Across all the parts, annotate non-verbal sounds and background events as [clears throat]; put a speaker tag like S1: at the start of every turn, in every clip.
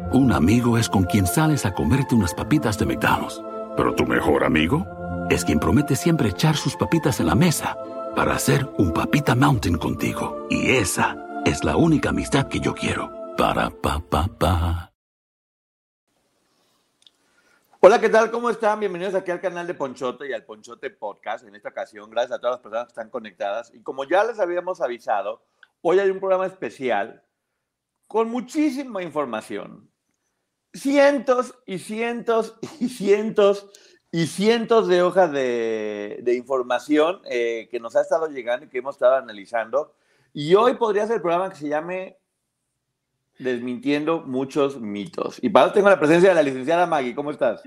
S1: Un amigo es con quien sales a comerte unas papitas de McDonald's. Pero tu mejor amigo es quien promete siempre echar sus papitas en la mesa para hacer un papita mountain contigo. Y esa es la única amistad que yo quiero. Para pa pa pa.
S2: Hola, ¿qué tal? ¿Cómo están? Bienvenidos aquí al canal de Ponchote y al Ponchote Podcast. En esta ocasión, gracias a todas las personas que están conectadas. Y como ya les habíamos avisado, hoy hay un programa especial con muchísima información. Cientos y cientos y cientos y cientos de hojas de, información eh, que nos ha estado llegando y que hemos estado analizando. Y hoy podría ser el programa que se llame Desmintiendo muchos mitos. Y para eso tengo la presencia de la licenciada Maggie. ¿Cómo estás?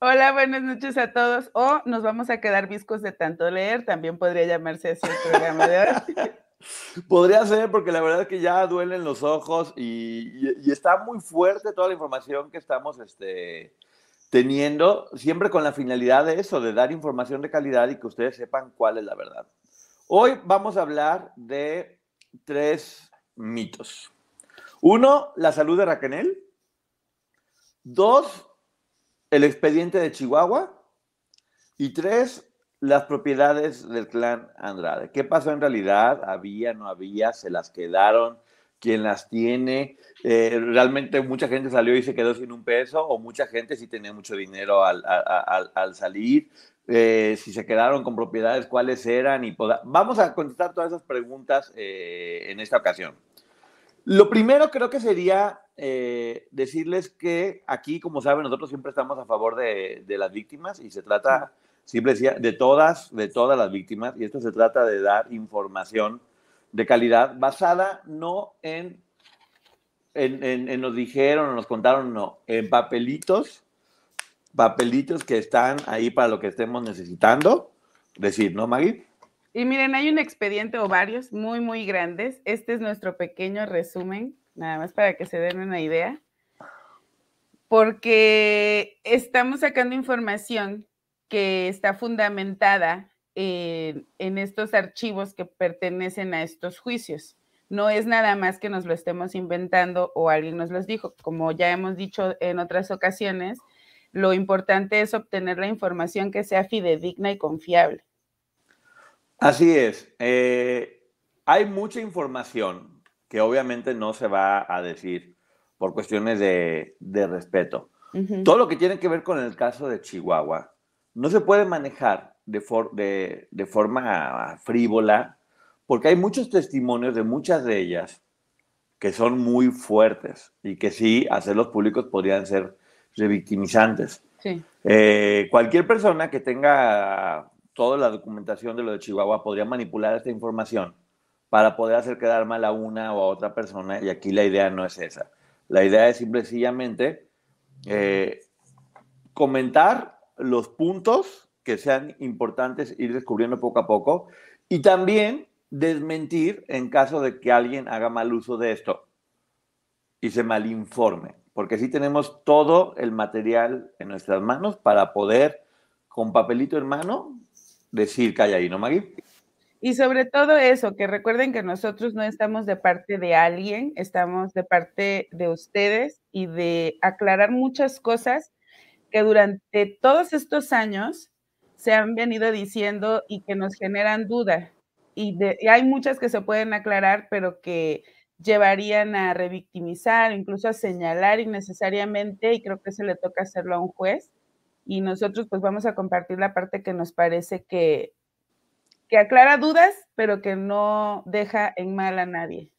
S3: Hola, buenas noches a todos. O nos vamos a quedar viscos de tanto leer. También podría llamarse así el programa de hoy. [laughs]
S2: Podría ser, porque la verdad es que ya duelen los ojos y, está muy fuerte toda la información que estamos este, teniendo, siempre con la finalidad de eso, de dar información de calidad y que ustedes sepan cuál es la verdad. Hoy vamos a hablar de tres mitos. Uno, la salud de Raquel. Dos, el expediente de Chihuahua. Y tres, las propiedades del clan Andrade. ¿Qué pasó en realidad? ¿Había, no había? ¿Se las quedaron? ¿Quién las tiene? Eh, ¿Realmente mucha gente salió y se quedó sin un peso? ¿O mucha gente sí tenía mucho dinero al, salir? Eh, si se quedaron con propiedades, cuáles eran y vamos a contestar todas esas preguntas eh, en esta ocasión. Lo primero creo que sería decirles que aquí, como saben, nosotros siempre estamos a favor de, de las víctimas y se trata Simple decía, de todas, de todas las víctimas, y esto se trata de dar información de calidad basada no en, en, nos dijeron nos contaron, no, en papelitos, papelitos que están ahí para lo que estemos necesitando decir, ¿no, Maggie?
S3: Y miren, hay un expediente o varios muy, muy grandes. Este es nuestro pequeño resumen, nada más para que se den una idea. Porque estamos sacando información que está fundamentada en, estos archivos que pertenecen a estos juicios. No es nada más que nos lo estemos inventando o alguien nos los dijo. Como ya hemos dicho en otras ocasiones, lo importante es obtener la información que sea fidedigna y confiable.
S2: Así es. Eh, hay mucha información que obviamente no se va a decir por cuestiones de, respeto. Todo lo que tiene que ver con el caso de Chihuahua no se puede manejar de, de, forma frívola, porque hay muchos testimonios de muchas de ellas que son muy fuertes y que sí, hacerlos públicos podrían ser revictimizantes. Eh, cualquier persona que tenga toda la documentación de lo de Chihuahua podría manipular esta información para poder hacer quedar mal a una o a otra persona y aquí la idea no es esa. La idea es simplemente eh, comentar los puntos que sean importantes ir descubriendo poco a poco y también desmentir en caso de que alguien haga mal uso de esto y se malinforme, porque así tenemos todo el material en nuestras manos para poder, con papelito en mano, decir que hay ahí, ¿no, Maggie?
S3: Y sobre todo eso, que recuerden que nosotros no estamos de parte de alguien, estamos de parte de ustedes y de aclarar muchas cosas que durante todos estos años se han venido diciendo y que nos generan duda. Y, hay muchas que se pueden aclarar, pero que llevarían a revictimizar, incluso a señalar innecesariamente, y creo que se le toca hacerlo a un juez. Y nosotros pues vamos a compartir la parte que nos parece que, que aclara dudas, pero que no deja en mal a nadie.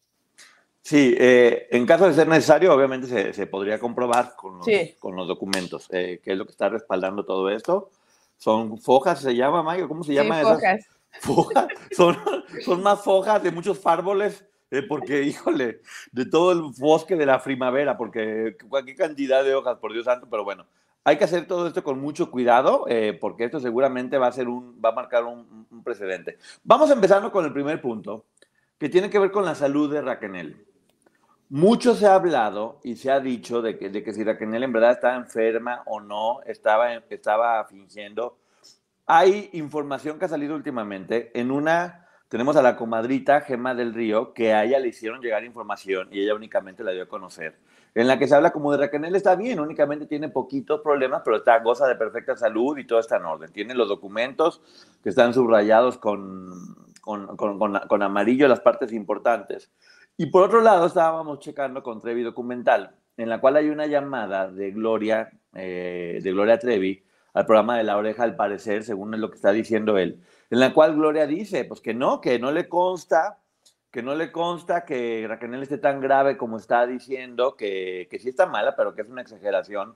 S2: Sí, eh, en caso de ser necesario, obviamente se, podría comprobar con los, con los documentos, eh, qué es lo que está respaldando todo esto. Son fojas, se llama, Mayo, ¿cómo se llama
S3: sí, Fojas. [laughs]
S2: Fojas. Son, son más fojas de muchos árboles eh, porque, [laughs] híjole, de todo el bosque de la primavera, porque cualquier cantidad de hojas, por Dios santo, pero bueno, hay que hacer todo esto con mucho cuidado, eh, porque esto seguramente va a, ser un, va a marcar un, un, precedente. Vamos empezando con el primer punto, que tiene que ver con la salud de Raquel. Mucho se ha hablado y se ha dicho de que, de que si Raquel en verdad estaba enferma o no, estaba, estaba fingiendo. Hay información que ha salido últimamente. En una, tenemos a la comadrita Gema del Río, que a ella le hicieron llegar información y ella únicamente la dio a conocer, en la que se habla como de Raquel está bien, únicamente tiene poquitos problemas, pero está, goza de perfecta salud y todo está en orden. Tiene los documentos que están subrayados con, con, con, con amarillo las partes importantes. Y por otro lado, estábamos checando con Trevi Documental, en la cual hay una llamada de Gloria, eh, de Gloria Trevi al programa de La Oreja, al parecer, según lo que está diciendo él, en la cual Gloria dice, pues que no, que no le consta, que no le consta que Raquel esté tan grave como está diciendo, que, que sí está mala, pero que es una exageración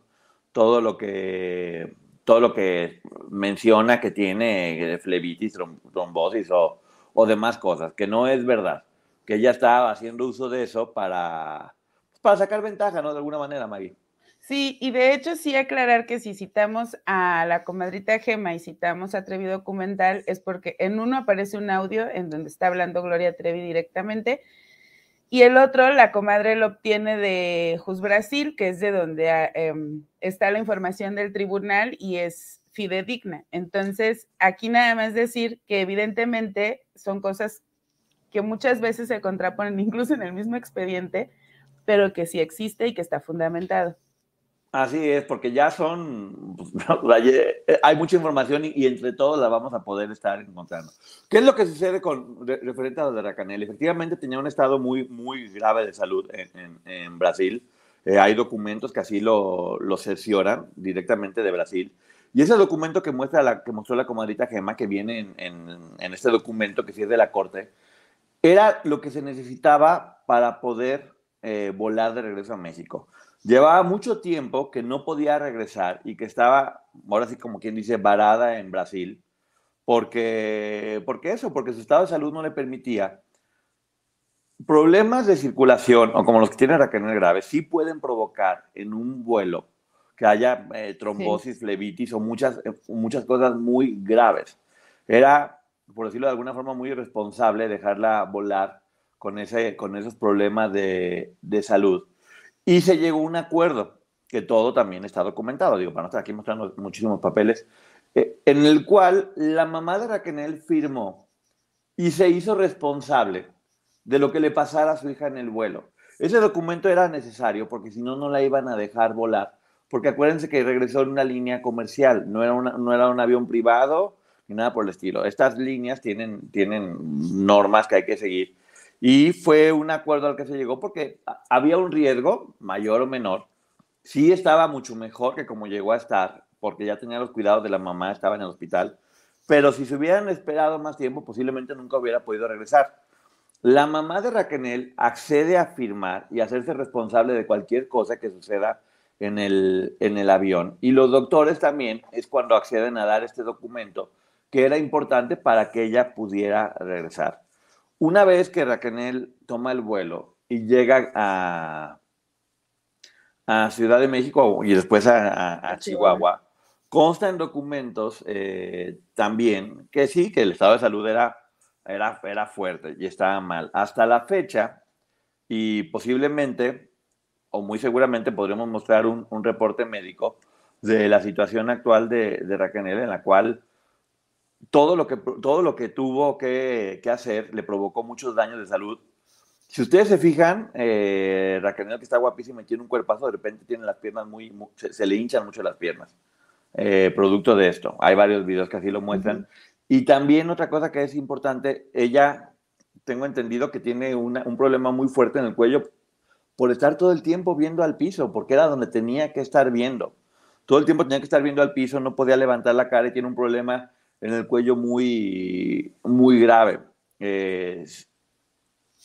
S2: todo lo que, todo lo que menciona que tiene flebitis, trombosis o, o demás cosas, que no es verdad que ella estaba haciendo uso de eso para, para sacar ventaja, ¿no? De alguna manera, Maggie.
S3: Sí, y de hecho sí aclarar que si citamos a la comadrita Gema y citamos a Trevi Documental es porque en uno aparece un audio en donde está hablando Gloria Trevi directamente y el otro la comadre lo obtiene de Jus Brasil, que es de donde ah, em, está la información del tribunal y es fidedigna. Entonces, aquí nada más decir que evidentemente son cosas que muchas veces se contraponen incluso en el mismo expediente, pero que sí existe y que está fundamentado.
S2: Así es, porque ya son, pues, [laughs] hay mucha información y, entre todos la vamos a poder estar encontrando. ¿Qué es lo que sucede con referente a lo de Racanel? Efectivamente tenía un estado muy, muy grave de salud en, en, Brasil. Eh, hay documentos que así lo, lo cercioran directamente de Brasil. Y ese documento que, muestra la, que mostró la comadrita Gema, que viene en, en, en este documento que sí es de la Corte, era lo que se necesitaba para poder eh, volar de regreso a México. Llevaba mucho tiempo que no podía regresar y que estaba, ahora sí como quien dice, varada en Brasil, porque, porque eso, porque su estado de salud no le permitía. Problemas de circulación, o como los que tiene Raquel grave, sí pueden provocar en un vuelo que haya eh, trombosis, flebitis o muchas, muchas cosas muy graves. Era por decirlo de alguna forma, muy irresponsable dejarla volar con, ese, con esos problemas de, de salud. Y se llegó a un acuerdo, que todo también está documentado, digo, para no estar aquí mostrando muchísimos papeles, eh, en el cual la mamá de Raquel firmó y se hizo responsable de lo que le pasara a su hija en el vuelo. Ese documento era necesario porque si no, no la iban a dejar volar. Porque acuérdense que regresó en una línea comercial, no era, una, no era un avión privado, ni nada por el estilo. Estas líneas tienen, tienen normas que hay que seguir. Y fue un acuerdo al que se llegó porque había un riesgo, mayor o menor. Sí estaba mucho mejor que como llegó a estar, porque ya tenía los cuidados de la mamá, estaba en el hospital. Pero si se hubieran esperado más tiempo, posiblemente nunca hubiera podido regresar. La mamá de Raquel accede a firmar y hacerse responsable de cualquier cosa que suceda en el, en el avión. Y los doctores también es cuando acceden a dar este documento que era importante para que ella pudiera regresar. Una vez que Raquel toma el vuelo y llega a, a Ciudad de México y después a, Chihuahua, consta en documentos eh, también que sí, que el estado de salud era, era, era fuerte y estaba mal. Hasta la fecha, y posiblemente, o muy seguramente, podremos mostrar un, reporte médico de la situación actual de, de Raquel, en la cual todo lo que, todo lo que tuvo que, hacer le provocó muchos daños de salud. Si ustedes se fijan, eh, Raquel, que está guapísima y tiene un cuerpazo, de repente tiene las piernas muy, se, le hinchan mucho las piernas, eh, producto de esto. Hay varios videos que así lo muestran. Y también otra cosa que es importante, ella, tengo entendido que tiene un problema muy fuerte en el cuello por estar todo el tiempo viendo al piso, porque era donde tenía que estar viendo. Todo el tiempo tenía que estar viendo al piso, no podía levantar la cara y tiene un problema en el cuello muy, muy grave.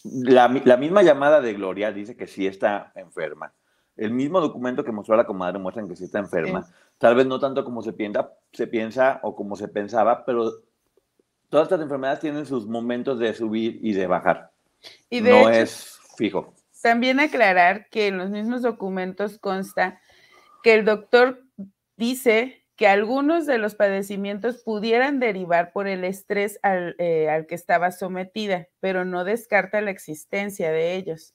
S2: la, misma llamada de Gloria dice que sí está enferma. El mismo documento que mostró la comadre muestra que sí está enferma. Tal vez no tanto como se piensa, se piensa o como se pensaba, pero todas estas enfermedades tienen sus momentos de subir y de bajar. Y no es fijo.
S3: También aclarar que en los mismos documentos consta que el doctor dice que algunos de los padecimientos pudieran derivar por el estrés al, eh, al que estaba sometida, pero no descarta la existencia de ellos.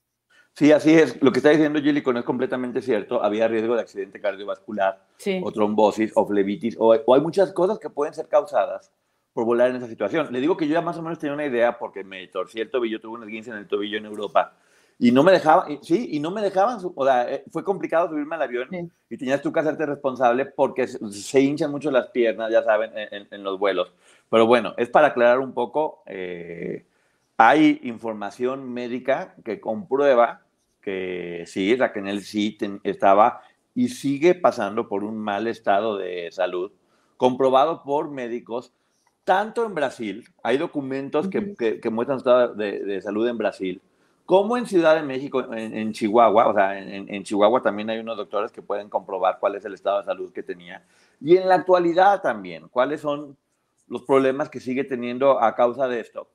S2: Sí, así es. Lo que está diciendo Gillico no es completamente cierto. Había riesgo de accidente cardiovascular, o trombosis, o flebitis, o, hay muchas cosas que pueden ser causadas por volar en esa situación. Le digo que yo ya más o menos tenía una idea porque me torcí el tobillo, tuve un esguince en el tobillo en Europa y no me dejaban, sí, y no me dejaban, o sea, eh, fue complicado subirme al avión y tenías tú que hacerte responsable porque se, hinchan mucho las piernas, ya saben, en, los vuelos. Pero bueno, es para aclarar un poco, eh, hay información médica que comprueba que sí, Raquel sí estaba y sigue pasando por un mal estado de salud, comprobado por médicos, tanto en Brasil, hay documentos que, que, muestran estado de, de, salud en Brasil, como en Ciudad de México, en, Chihuahua, o sea, en, Chihuahua también hay unos doctores que pueden comprobar cuál es el estado de salud que tenía. Y en la actualidad también, cuáles son los problemas que sigue teniendo a causa de esto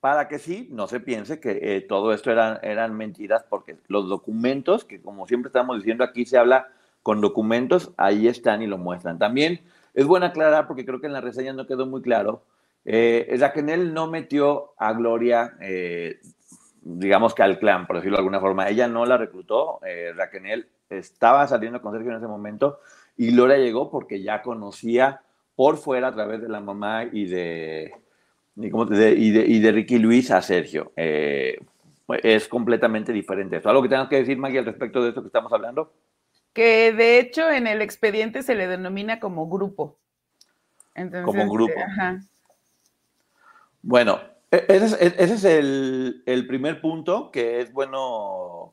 S2: para que sí, no se piense que eh, todo esto eran, eran mentiras, porque los documentos, que como siempre estamos diciendo, aquí se habla con documentos, ahí están y lo muestran. También es bueno aclarar, porque creo que en la reseña no quedó muy claro, eh, Raquel no metió a Gloria, eh, digamos que al clan, por decirlo de alguna forma. Ella no la reclutó, eh, Raquel estaba saliendo con Sergio en ese momento, y Gloria llegó porque ya conocía por fuera a través de la mamá y de y, de, y, de, Ricky Luis a Sergio. Eh, es completamente diferente ¿Algo que tengas que decir, Maggie, al respecto de esto que estamos hablando?
S3: Que de hecho en el expediente se le denomina como grupo.
S2: como grupo. Bueno, e, ese es, el, primer punto que es bueno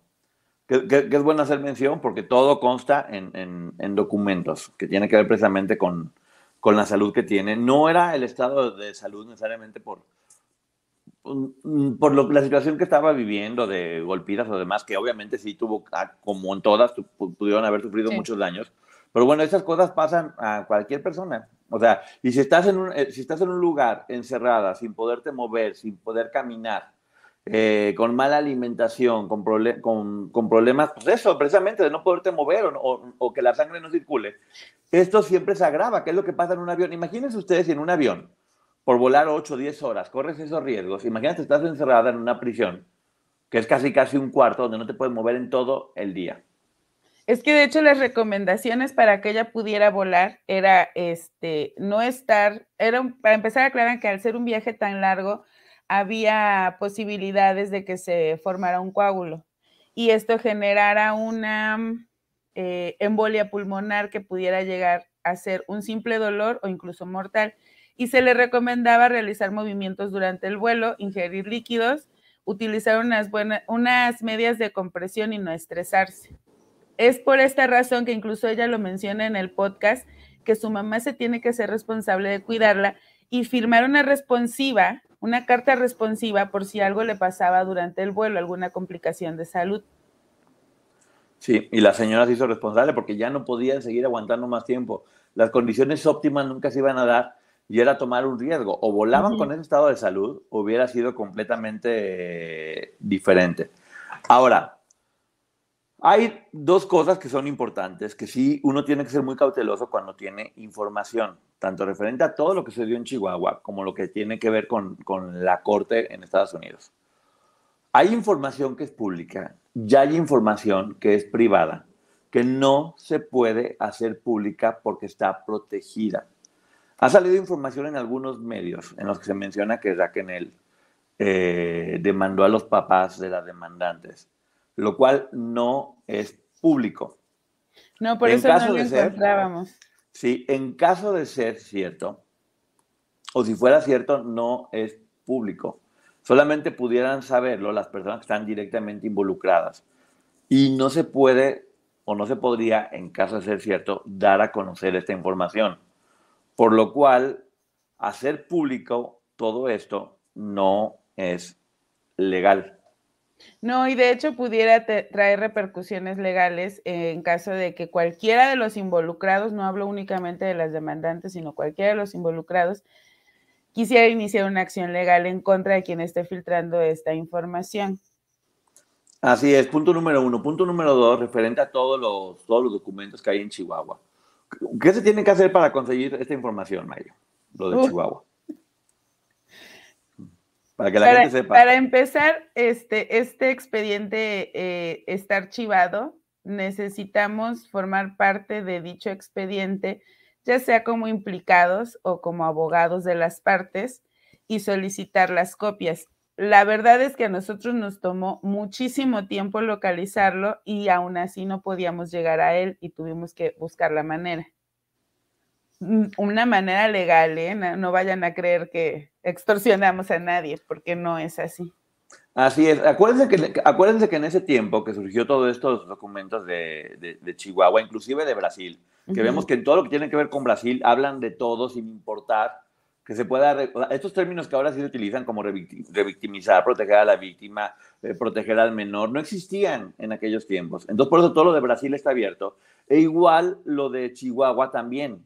S2: que, es bueno hacer mención porque todo consta en documentos que tiene que ver precisamente con, con la salud que tiene. No era el estado de salud necesariamente por, por lo, la situación que estaba viviendo de golpidas o demás, que obviamente sí tuvo, ah, como en todas, pudieron haber sufrido muchos daños. Pero bueno, esas cosas pasan a cualquier persona. O sea, y si estás en un, eh, si estás en un lugar encerrada, sin poderte mover, sin poder caminar, eh, con mala alimentación, con, con, con, problemas, pues eso, precisamente de no poderte mover o, o, que la sangre no circule, esto siempre se agrava, ¿qué es lo que pasa en un avión? Imagínense ustedes si en un avión, por volar 8 o 10 horas, corres esos riesgos, imagínate estás encerrada en una prisión, que es casi casi un cuarto, donde no te puedes mover en todo el día.
S3: Es que de hecho las recomendaciones para que ella pudiera volar era este no estar, era para empezar a aclarar que al ser un viaje tan largo, había posibilidades de que se formara un coágulo y esto generara una eh, embolia pulmonar que pudiera llegar a ser un simple dolor o incluso mortal. Y se le recomendaba realizar movimientos durante el vuelo, ingerir líquidos, utilizar unas, buenas, unas medias de compresión y no estresarse. Es por esta razón que incluso ella lo menciona en el podcast, que su mamá se tiene que ser responsable de cuidarla y firmar una responsiva una carta responsiva por si algo le pasaba durante el vuelo, alguna complicación de salud.
S2: Sí, y la señora se hizo responsable porque ya no podían seguir aguantando más tiempo. Las condiciones óptimas nunca se iban a dar y era tomar un riesgo. O volaban con ese estado de salud, hubiera sido completamente diferente. Ahora, hay dos cosas que son importantes, que sí uno tiene que ser muy cauteloso cuando tiene información, tanto referente a todo lo que se dio en Chihuahua como lo que tiene que ver con, la corte en Estados Unidos. Hay información que es pública, ya hay información que es privada, que no se puede hacer pública porque está protegida. Ha salido información en algunos medios en los que se menciona que Raquel eh, demandó a los papás de las demandantes lo cual no es público.
S3: No, por eso no lo encontrábamos.
S2: sí, en caso de ser cierto, o si fuera cierto, no es público. Solamente pudieran saberlo las personas que están directamente involucradas. Y no se puede o no se podría, en caso de ser cierto, dar a conocer esta información. Por lo cual, hacer público todo esto no es legal.
S3: No, y de hecho pudiera traer repercusiones legales en caso de que cualquiera de los involucrados, no hablo únicamente de las demandantes, sino cualquiera de los involucrados, quisiera iniciar una acción legal en contra de quien esté filtrando esta información.
S2: Así es, punto número uno. Punto número dos, referente a todos los, todos los documentos que hay en Chihuahua. ¿Qué se tiene que hacer para conseguir esta información, Mayo? Lo de Chihuahua.
S3: Para que la gente sepa. Para empezar, este, este expediente eh, está archivado. Necesitamos formar parte de dicho expediente, ya sea como implicados o como abogados de las partes, y solicitar las copias. La verdad es que a nosotros nos tomó muchísimo tiempo localizarlo y aún así no podíamos llegar a él y tuvimos que buscar la manera. Mm, una manera legal, ¿eh? No, vayan a creer que extorsionamos a nadie, porque no es así.
S2: Así es. Acuérdense que, acuérdense que en ese tiempo que surgió todos estos documentos de, Chihuahua, inclusive de Brasil, que vemos que en todo lo que tiene que ver con Brasil hablan de todo sin importar que se pueda, estos términos que ahora sí se utilizan como revictimizar, proteger a la víctima, eh, proteger al menor, no existían en aquellos tiempos. Entonces, por eso todo lo de Brasil está abierto. E igual lo de Chihuahua también.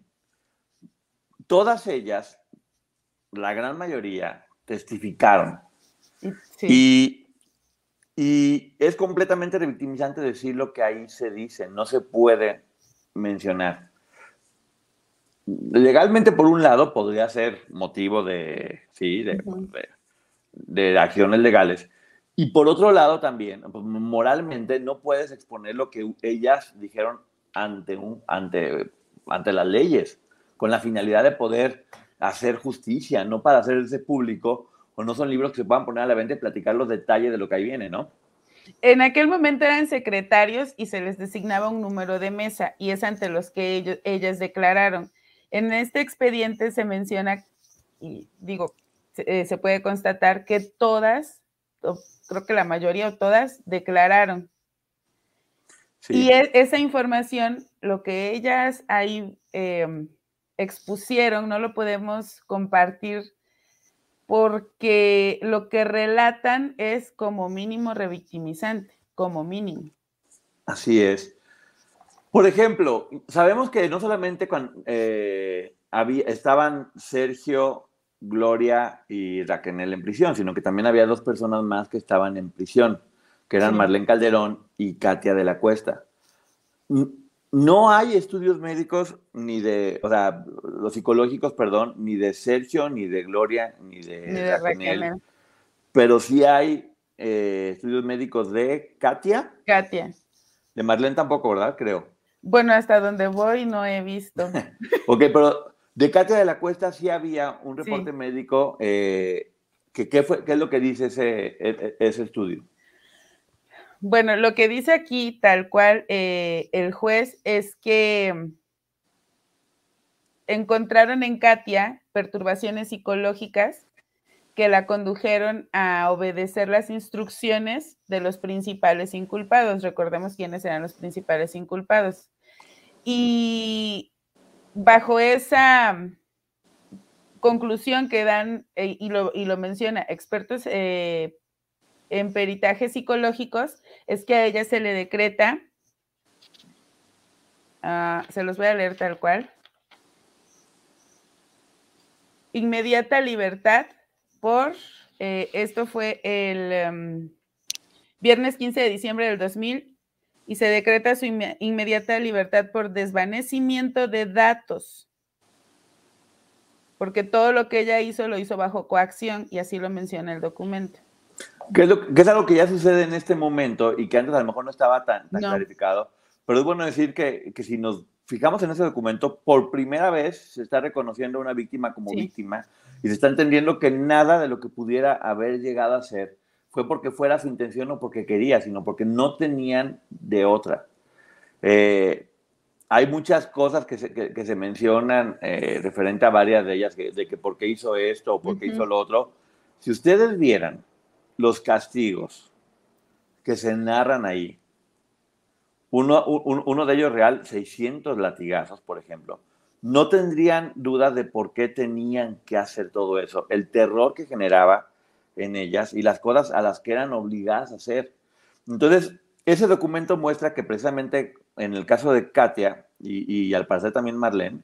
S2: Todas ellas, la gran mayoría, testificaron. Y, y es completamente revictimizante decir lo que ahí se dice, no se puede mencionar legalmente, por un lado, podría ser motivo de, sí, de, de, acciones legales. Y por otro lado, también, pues, moralmente, no puedes exponer lo que ellas dijeron ante, un, ante, ante las leyes, con la finalidad de poder hacer justicia, no para hacerse público, o no son libros que se puedan poner a la venta y platicar los detalles de lo que ahí viene, ¿no?
S3: En aquel momento eran secretarios y se les designaba un número de mesa y es ante los que ellos, ellas declararon. En este expediente se menciona, y digo, se, eh, puede constatar que todas, creo que la mayoría o todas, declararon. Y e, esa información, lo que ellas ahí em, expusieron, no lo podemos compartir porque lo que relatan es como mínimo revictimizante, como mínimo.
S2: Así es. Por ejemplo, sabemos que no solamente cuando, eh, había, estaban Sergio, Gloria y Raquel en prisión, sino que también había dos personas más que estaban en prisión, que eran Marlene Calderón y Katia de la Cuesta. No hay estudios médicos ni de, o sea, los psicológicos, perdón, ni de Sergio, ni de Gloria, ni de, Raquel. Pero sí hay eh, estudios médicos de Katia.
S3: Katia.
S2: De Marlene tampoco, ¿verdad? Creo.
S3: Bueno, hasta donde voy no he visto. [laughs]
S2: ok, pero de Katia de la Cuesta sí había un reporte médico. Eh, que, ¿qué, fue, ¿Qué es lo que dice ese, e, e, ese estudio?
S3: Bueno, lo que dice aquí, tal cual, eh, el juez es que encontraron en Katia perturbaciones psicológicas que la condujeron a obedecer las instrucciones de los principales inculpados. Recordemos quiénes eran los principales inculpados. Y bajo esa conclusión que dan, eh, y, lo, menciona, expertos eh, en peritajes psicológicos, es que a ella se le decreta, ah, se los voy a leer tal cual, inmediata libertad por, eh, esto fue el em, viernes 15 de diciembre del 2000, y se decreta su inmediata libertad por desvanecimiento de datos, porque todo lo que ella hizo lo hizo bajo coacción y así lo menciona el documento.
S2: Que es, es algo que ya sucede en este momento y que antes a lo mejor no estaba tan, clarificado, pero es bueno decir que, que, si nos fijamos en ese documento, por primera vez se está reconociendo a una víctima como víctima y se está entendiendo que nada de lo que pudiera haber llegado a ser fue porque fuera su intención o porque quería, sino porque no tenían de otra. Eh, hay muchas cosas que se, que, se mencionan eh, referente a varias de ellas, de que por qué hizo esto o por qué hizo lo otro. Si ustedes vieran los castigos que se narran ahí, uno, de ellos real, 600 latigazos, por ejemplo, no tendrían dudas de por qué tenían que hacer todo eso. El terror que generaba en ellas y las cosas a las que eran obligadas a hacer. Entonces, ese documento muestra que precisamente en el caso de Katia y, al parecer también Marlene,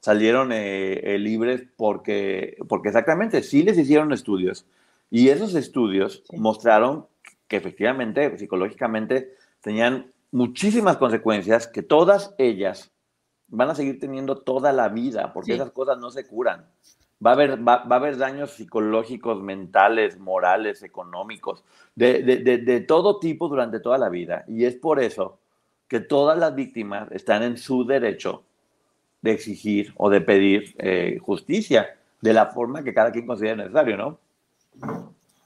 S2: salieron eh, libres porque, porque exactamente sí les hicieron estudios y esos estudios mostraron que efectivamente, psicológicamente, tenían muchísimas consecuencias que todas ellas van a seguir teniendo toda la vida, porque esas cosas no se curan. Va a, haber, va, a haber daños psicológicos, mentales, morales, económicos, de, de, de, todo tipo durante toda la vida. Y es por eso que todas las víctimas están en su derecho de exigir o de pedir eh, justicia de la forma que cada quien considere necesario, ¿no?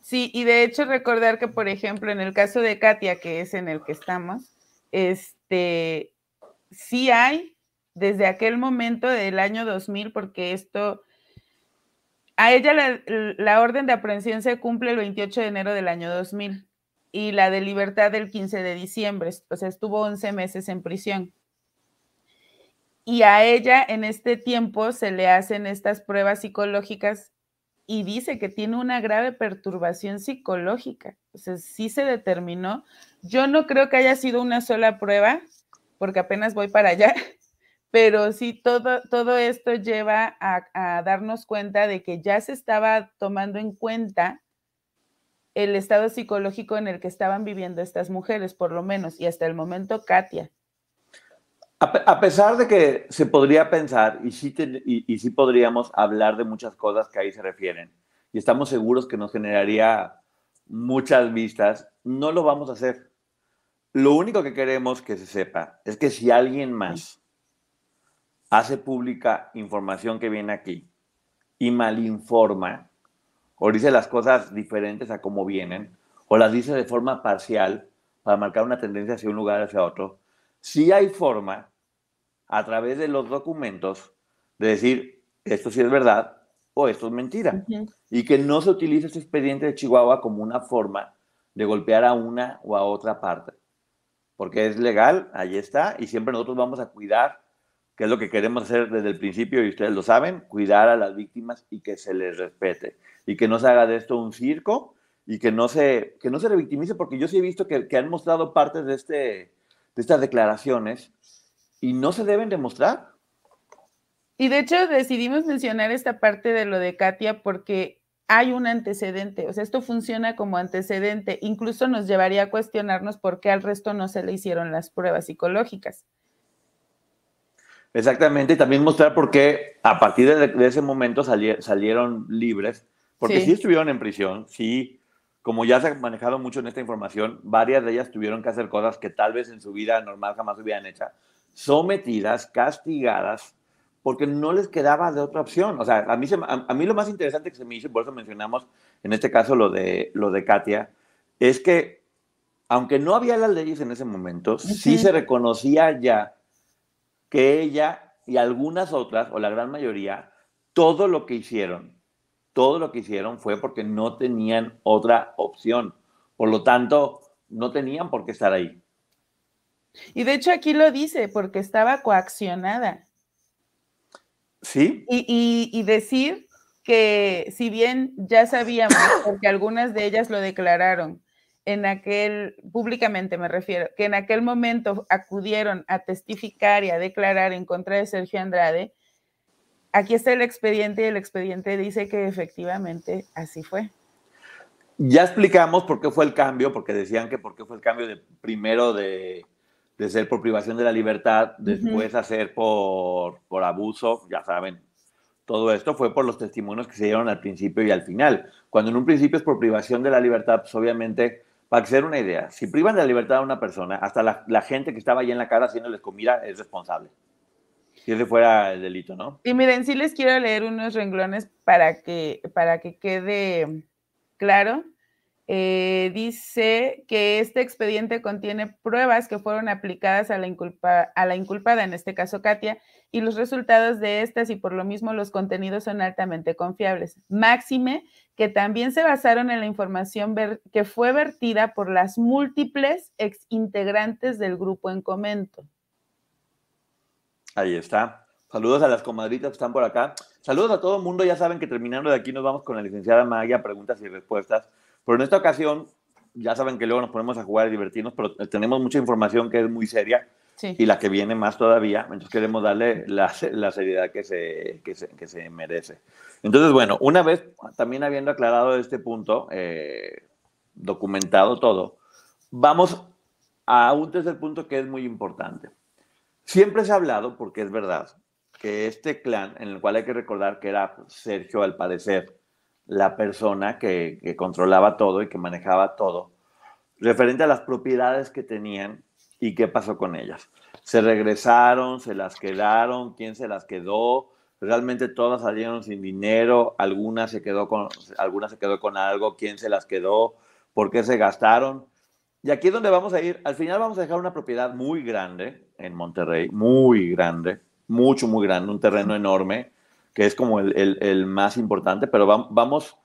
S3: Sí, y de hecho recordar que, por ejemplo, en el caso de Katia, que es en el que estamos, este, sí hay desde aquel momento del año 2000, porque esto, a ella la, orden de aprehensión se cumple el 28 de enero del año 2000 y la de libertad del 15 de diciembre, o sea, estuvo 11 meses en prisión. Y a ella en este tiempo se le hacen estas pruebas psicológicas y dice que tiene una grave perturbación psicológica. O sea, sí se determinó. Yo no creo que haya sido una sola prueba, porque apenas voy para allá, [laughs] pero sí todo, todo esto lleva a, darnos cuenta de que ya se estaba tomando en cuenta el estado psicológico en el que estaban viviendo estas mujeres, por lo menos, y hasta el momento Katia.
S2: A, pesar de que se podría pensar, y sí, y sí podríamos hablar de muchas cosas que ahí se refieren, y estamos seguros que nos generaría muchas vistas, no lo vamos a hacer. Lo único que queremos que se sepa es que si alguien más hace pública información que viene aquí y malinforma o dice las cosas diferentes a como vienen o las dice de forma parcial para marcar una tendencia hacia un lugar hacia otro, sí hay forma a través de los documentos de decir esto sí es verdad o esto es mentira. Y que no se utilice este expediente de Chihuahua como una forma de golpear a una o a otra parte. Porque es legal, ahí está, y siempre nosotros vamos a cuidar que es lo que queremos hacer desde el principio y ustedes lo saben, cuidar a las víctimas y que se les respete. Y que no se haga de esto un circo y que no se, que no se revictimice, porque yo sí he visto que, que han mostrado partes de, este, de estas declaraciones y no se deben demostrar.
S3: Y de hecho decidimos mencionar esta parte de lo de Katia porque hay un antecedente, o sea, esto funciona como antecedente, incluso nos llevaría a cuestionarnos por qué al resto no se le hicieron las pruebas psicológicas.
S2: Exactamente, y también mostrar por qué a partir de, ese momento salieron libres, porque sí. estuvieron en prisión, sí, como ya se ha manejado mucho en esta información, varias de ellas tuvieron que hacer cosas que tal vez en su vida normal jamás hubieran hecho, sometidas, castigadas, porque no les quedaba de otra opción. O sea, a mí, a, mí lo más interesante que se me hizo, por eso mencionamos en este caso lo de, lo de Katia, es que aunque no había las leyes en ese momento, sí se reconocía ya que ella y algunas otras, o la gran mayoría, todo lo que hicieron, todo lo que hicieron fue porque no tenían otra opción. Por lo tanto, no tenían por qué estar ahí.
S3: Y de hecho aquí lo dice, porque estaba coaccionada.
S2: Sí.
S3: Y, y, decir que si bien ya sabíamos, [coughs] porque algunas de ellas lo declararon, en aquel, públicamente me refiero, que en aquel momento acudieron a testificar y a declarar en contra de Sergio Andrade, aquí está el expediente y el expediente dice que efectivamente así fue.
S2: Ya explicamos por qué fue el cambio, porque decían que por qué fue el cambio de primero de, de ser por privación de la libertad, después hacer por, por abuso, ya saben, todo esto fue por los testimonios que se dieron al principio y al final. Cuando en un principio es por privación de la libertad, pues obviamente para que se una idea, si privan de la libertad a una persona, hasta la, gente que estaba ahí en la casa haciéndoles comida es responsable. Si ese fuera el delito, ¿no?
S3: Y miren, sí les quiero leer unos renglones para que, para que quede claro. Eh, dice que este expediente contiene pruebas que fueron aplicadas a la, inculpa, a la inculpada, en este caso Katia, y los resultados de estas y por lo mismo los contenidos son altamente confiables. Máxime que también se basaron en la información que fue vertida por las múltiples ex integrantes del grupo en comento.
S2: Ahí está. Saludos a las comadritas que están por acá. Saludos a todo el mundo. Ya saben que terminando de aquí nos vamos con la licenciada Magia, preguntas y respuestas. Pero en esta ocasión, ya saben que luego nos ponemos a jugar y divertirnos, pero tenemos mucha información que es muy seria. y la que viene más todavía. Entonces queremos darle la, seriedad que se, que se, merece. Entonces, bueno, una vez también habiendo aclarado este punto, eh, documentado todo, vamos a un tercer punto que es muy importante. Siempre se ha hablado, porque es verdad, que este clan, en el cual hay que recordar que era Sergio, al parecer, la persona que, que controlaba todo y que manejaba todo, referente a las propiedades que tenían y qué pasó con ellas. Se regresaron, se las quedaron, quién se las quedó, realmente todas salieron sin dinero, algunas se quedó con, algunas se quedó con algo, quién se las quedó, por qué se gastaron. Y aquí es donde vamos a ir. Al final vamos a dejar una propiedad muy grande en Monterrey, muy grande, mucho, muy grande, un terreno enorme, que es como el, el más importante, pero vamos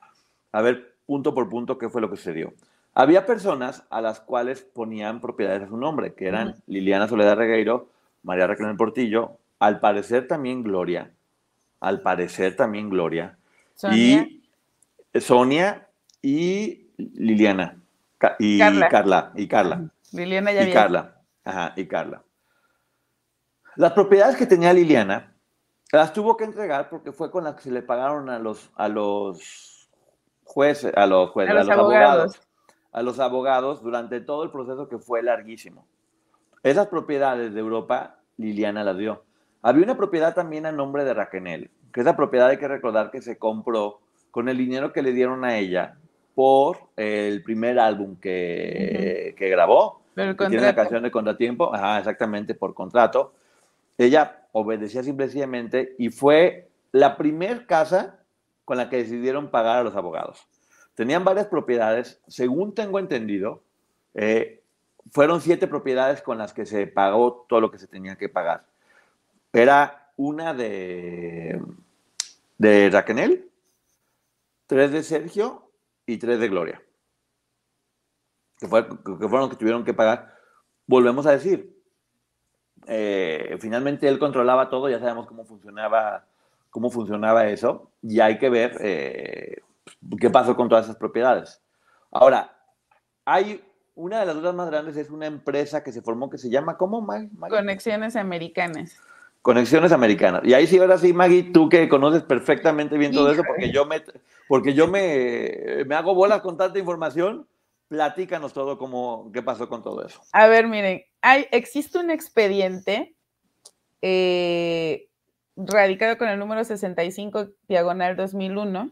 S2: a ver punto por punto qué fue lo que sucedió. Había personas a las cuales ponían propiedades a su nombre, que eran Liliana Soledad Regueiro, María Raquel Portillo, al parecer también Gloria, al parecer también Gloria, y Sonia y Liliana, y Carla. y Carla.
S3: Liliana ya
S2: Y Carla, ajá, y Carla. Las propiedades que tenía Liliana las tuvo que entregar porque fue con las que se le pagaron a los, a los jueces, a los jueces, a los, abogados a los abogados durante todo el proceso que fue larguísimo. Esas propiedades de Europa, Liliana las dio. Había una propiedad también a nombre de Raquel, que esa propiedad hay que recordar que se compró con el dinero que le dieron a ella por el primer álbum que, grabó.
S3: Pero
S2: tiene una canción de contratiempo, ajá, exactamente, por contrato. Ella obedecía simplemente y fue la primer casa con la que decidieron pagar a los abogados. Tenían varias propiedades, según tengo entendido, eh, fueron siete propiedades con las que se pagó todo lo que se tenía que pagar. Era una de, de Raquel, tres de Sergio y tres de Gloria. Que, fueron los que tuvieron que pagar. Volvemos a decir, eh, finalmente él controlaba todo, ya sabemos cómo funcionaba, cómo funcionaba eso, y hay que ver eh, qué pasó con todas esas propiedades. Ahora, hay una de las dudas más grandes es una empresa que se formó que se llama ¿cómo,
S3: Conexiones Americanas.
S2: Conexiones Americanas. Y ahí sí, ahora sí, Maggie, tú que conoces perfectamente bien todo eso, porque yo me, porque yo me, me hago bolas con tanta información, platícanos todo cómo, qué pasó con todo eso.
S3: A ver, miren, hay, existe un expediente eh, radicado con el número 65 diagonal 2001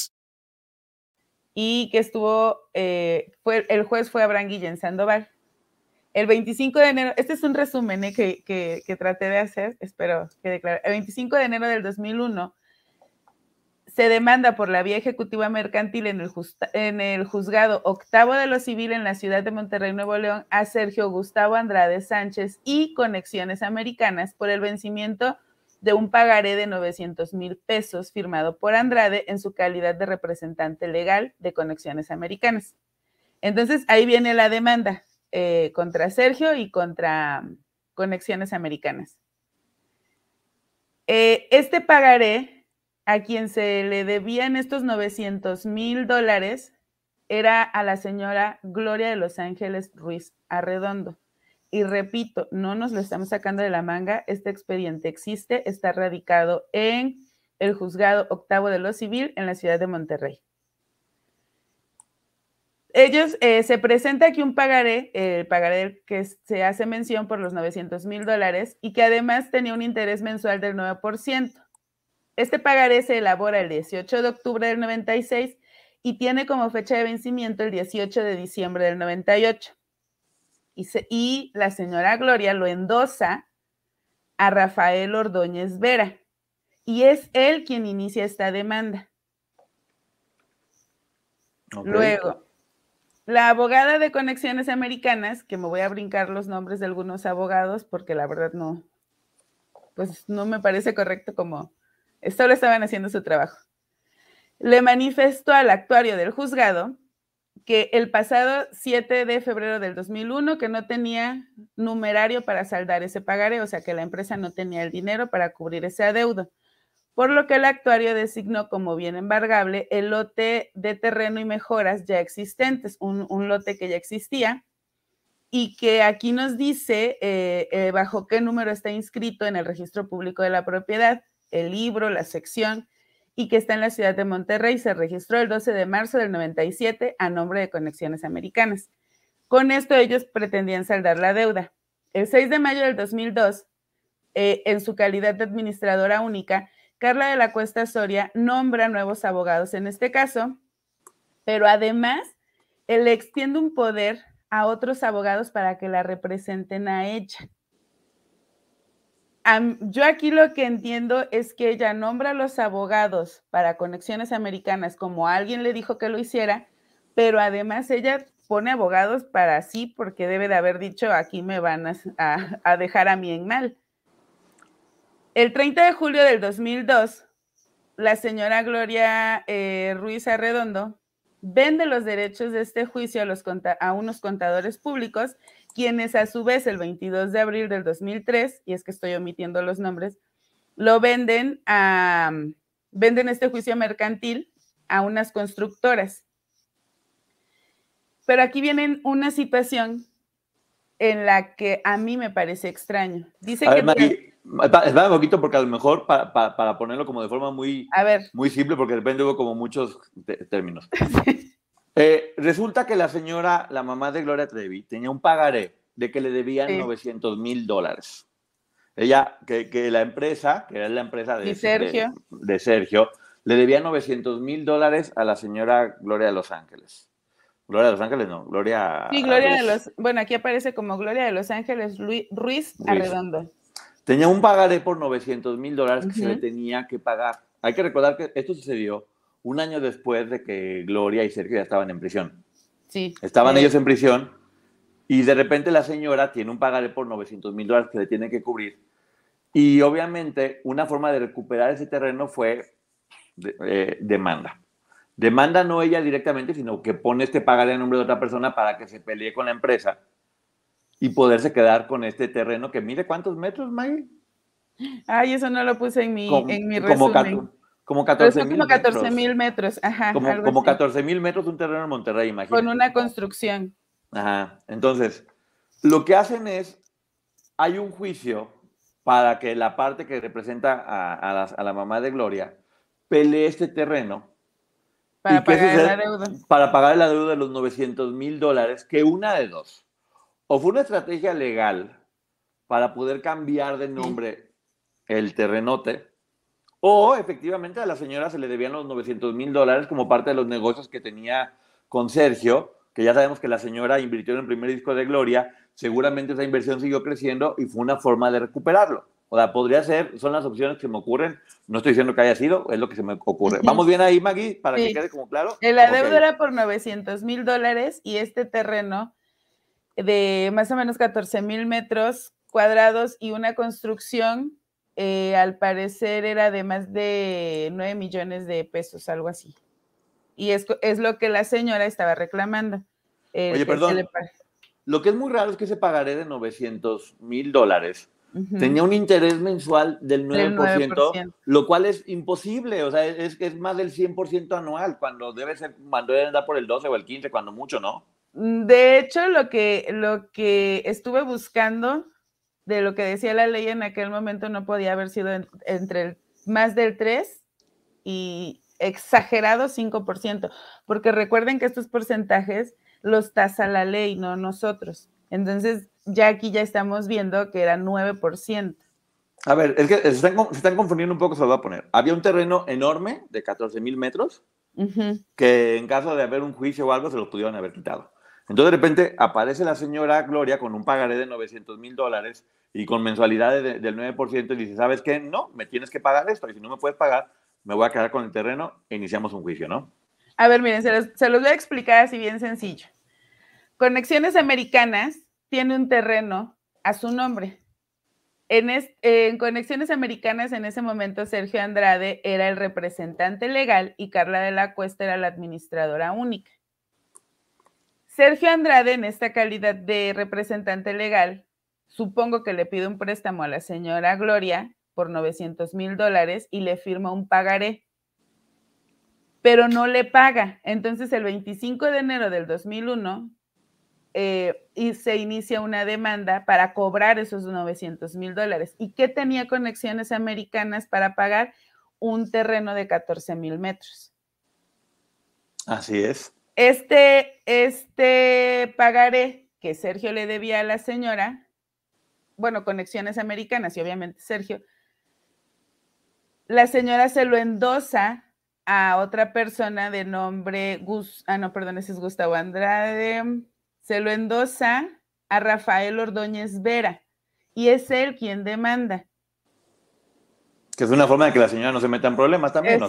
S3: y que estuvo, eh, fue, el juez fue Abraham Guillén Sandoval. El 25 de enero, este es un resumen eh, que, que, traté de hacer, espero que declare. El 25 de enero del 2001 se demanda por la vía ejecutiva mercantil en el, en el juzgado octavo de lo civil en la ciudad de Monterrey, Nuevo León, a Sergio Gustavo Andrade Sánchez y Conexiones Americanas por el vencimiento de un pagaré de 900 mil pesos firmado por Andrade en su calidad de representante legal de Conexiones Americanas. Entonces, ahí viene la demanda eh, contra Sergio y contra Conexiones Americanas. Eh, este pagaré, a quien se le debían estos 900 mil dólares, era a la señora Gloria de Los Ángeles Ruiz Arredondo. Y repito, no nos lo estamos sacando de la manga, este expediente existe, está radicado en el juzgado octavo de lo civil en la ciudad de Monterrey. Ellos, eh, se presenta aquí un pagaré, el pagaré que se hace mención por los 900 mil dólares y que además tenía un interés mensual del 9%. Este pagaré se elabora el 18 de octubre del 96 y tiene como fecha de vencimiento el 18 de diciembre del 98 y, la señora Gloria lo endosa a Rafael Ordóñez Vera y es él quien inicia esta demanda. Luego, la abogada de Conexiones Americanas, que me voy a brincar los nombres de algunos abogados porque la verdad no, pues no me parece correcto como solo estaban haciendo su trabajo. Le manifestó al actuario del juzgado que el pasado 7 de febrero del 2001 que no tenía numerario para saldar ese pagaré, o sea que la empresa no tenía el dinero para cubrir ese adeudo, por lo que el actuario designó como bien embargable el lote de terreno y mejoras ya existentes, un, lote que ya existía y que aquí nos dice eh, eh, bajo qué número está inscrito en el registro público de la propiedad, el libro, la sección, y que está en la ciudad de Monterrey. Se registró el 12 de marzo del 97 a nombre de Conexiones Americanas. Con esto ellos pretendían saldar la deuda. El 6 de mayo del 2002, eh, en su calidad de administradora única, Carla de la Cuesta Soria nombra nuevos abogados en este caso, pero además le extiende un poder a otros abogados para que la representen a ella yo aquí lo que entiendo es que ella nombra a los abogados para conexiones americanas como alguien le dijo que lo hiciera, pero además ella pone abogados para sí porque debe de haber dicho aquí me van a, dejar a mí en mal. El 30 de julio del 2002, la señora Gloria eh, Ruiz Arredondo vende los derechos de este juicio a, los, a unos contadores públicos quienes a su vez el 22 de abril del 2003, y es que estoy omitiendo los nombres, lo venden a, venden este juicio mercantil a unas constructoras. Pero aquí viene una situación en la que a mí me parece extraño. Dice que...
S2: espera un poquito porque a lo mejor para, ponerlo como de forma muy, muy simple, porque de repente hubo como muchos términos. [laughs] Eh, resulta que la señora, la mamá de Gloria Trevi, tenía un pagaré de que le debían 900 mil dólares. Ella, que, la empresa, que era la empresa de
S3: Sergio,
S2: de, Sergio le debía 900 mil dólares a la señora Gloria de Los Ángeles. Gloria de Los Ángeles, no, Gloria.
S3: Sí, Gloria de Los. Bueno, aquí aparece como Gloria de Los Ángeles Ruiz, Arredondo.
S2: Tenía un pagaré por 900 mil dólares que se le tenía que pagar. Hay que recordar que esto sucedió un año después de que Gloria y Sergio ya estaban en prisión.
S3: Sí.
S2: Estaban ellos en prisión y de repente la señora tiene un pagaré por 900 mil dólares que le tiene que cubrir. Y obviamente una forma de recuperar ese terreno fue eh, demanda. Demanda no ella directamente, sino que pone este pagaré en nombre de otra persona para que se pelee con la empresa y poderse quedar con este terreno que mire cuántos metros, Maggie.
S3: Ay, eso no lo puse en mi, en mi resumen.
S2: Como 14 mil
S3: metros. 14 mil metros, ajá.
S2: Como, como 14 mil metros un terreno en Monterrey, imagínate.
S3: Con una construcción.
S2: Ajá. Entonces, lo que hacen es, hay un juicio para que la parte que representa a, la, mamá de Gloria pelee este terreno.
S3: Para pagar la deuda.
S2: Para pagar la deuda de los 900 mil dólares, que una de dos. O fue una estrategia legal para poder cambiar de nombre el terrenote, o efectivamente a la señora se le debían los 900 mil dólares como parte de los negocios que tenía con Sergio, que ya sabemos que la señora invirtió en el primer disco de Gloria, seguramente esa inversión siguió creciendo y fue una forma de recuperarlo. O sea, podría ser, son las opciones que me ocurren. No estoy diciendo que haya sido, es lo que se me ocurre. ¿Vamos bien ahí, Maggie, para que quede como claro?
S3: La deuda era por 900 mil dólares y este terreno de más o menos 14 mil metros cuadrados y una construcción eh, al parecer era de más de 9 millones de pesos, algo así. Y es, es lo que la señora estaba reclamando.
S2: Oye, perdón. Lo que es muy raro es que se pagaré de 900 mil dólares tenía un interés mensual del 9%, lo cual es imposible, o sea, es que es más del 100% anual, cuando debe ser, cuando debe andar por el 12 o el 15, cuando mucho, ¿no?
S3: De hecho, lo que, lo que estuve buscando de lo que decía la ley en aquel momento no podía haber sido entre más del 3 y exagerado 5%, porque recuerden que estos porcentajes los tasa la ley, no nosotros. Entonces, ya aquí ya estamos viendo que era 9%.
S2: A ver, es que se están, confundiendo un poco, se lo voy a poner. Había un terreno enorme de 14 mil metros que en caso de haber un juicio o algo se lo pudieron haber quitado. Entonces de repente aparece la señora Gloria con un pagaré de 900 mil dólares y con mensualidades del 9% y dice, ¿sabes qué? No, me tienes que pagar esto y si no me puedes pagar, me voy a quedar con el terreno e iniciamos un juicio, ¿no?
S3: A ver, miren, se los, voy a explicar así bien sencillo. Conexiones Americanas tiene un terreno a su nombre. En, Conexiones Americanas, en ese momento, Sergio Andrade era el representante legal y Carla de la Cuesta era la administradora única. Sergio Andrade, en esta calidad de representante legal, supongo que le pide un préstamo a la señora Gloria por 900 mil dólares y le firma un pagaré, pero no le paga. Entonces, el 25 de enero del 2001, eh, y se inicia una demanda para cobrar esos 900 mil dólares. ¿Y qué tenía conexiones americanas para pagar? Un terreno de 14 mil metros.
S2: Así es.
S3: Este, este pagaré que Sergio le debía a la señora, bueno, conexiones americanas y obviamente Sergio, la señora se lo endosa a otra persona de nombre Gus, ah, no, perdón, ese es Gustavo Andrade, se lo endosa a Rafael Ordóñez Vera y es él quien demanda.
S2: Que es una forma de que la señora no se meta en problemas también,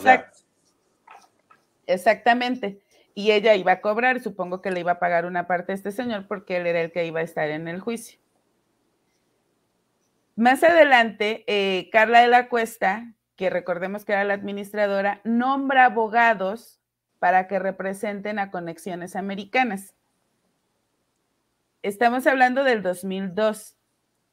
S3: Exactamente. Y ella iba a cobrar, supongo que le iba a pagar una parte a este señor porque él era el que iba a estar en el juicio. Más adelante, eh, Carla de la Cuesta, que recordemos que era la administradora, nombra abogados para que representen a Conexiones Americanas. Estamos hablando del 2002.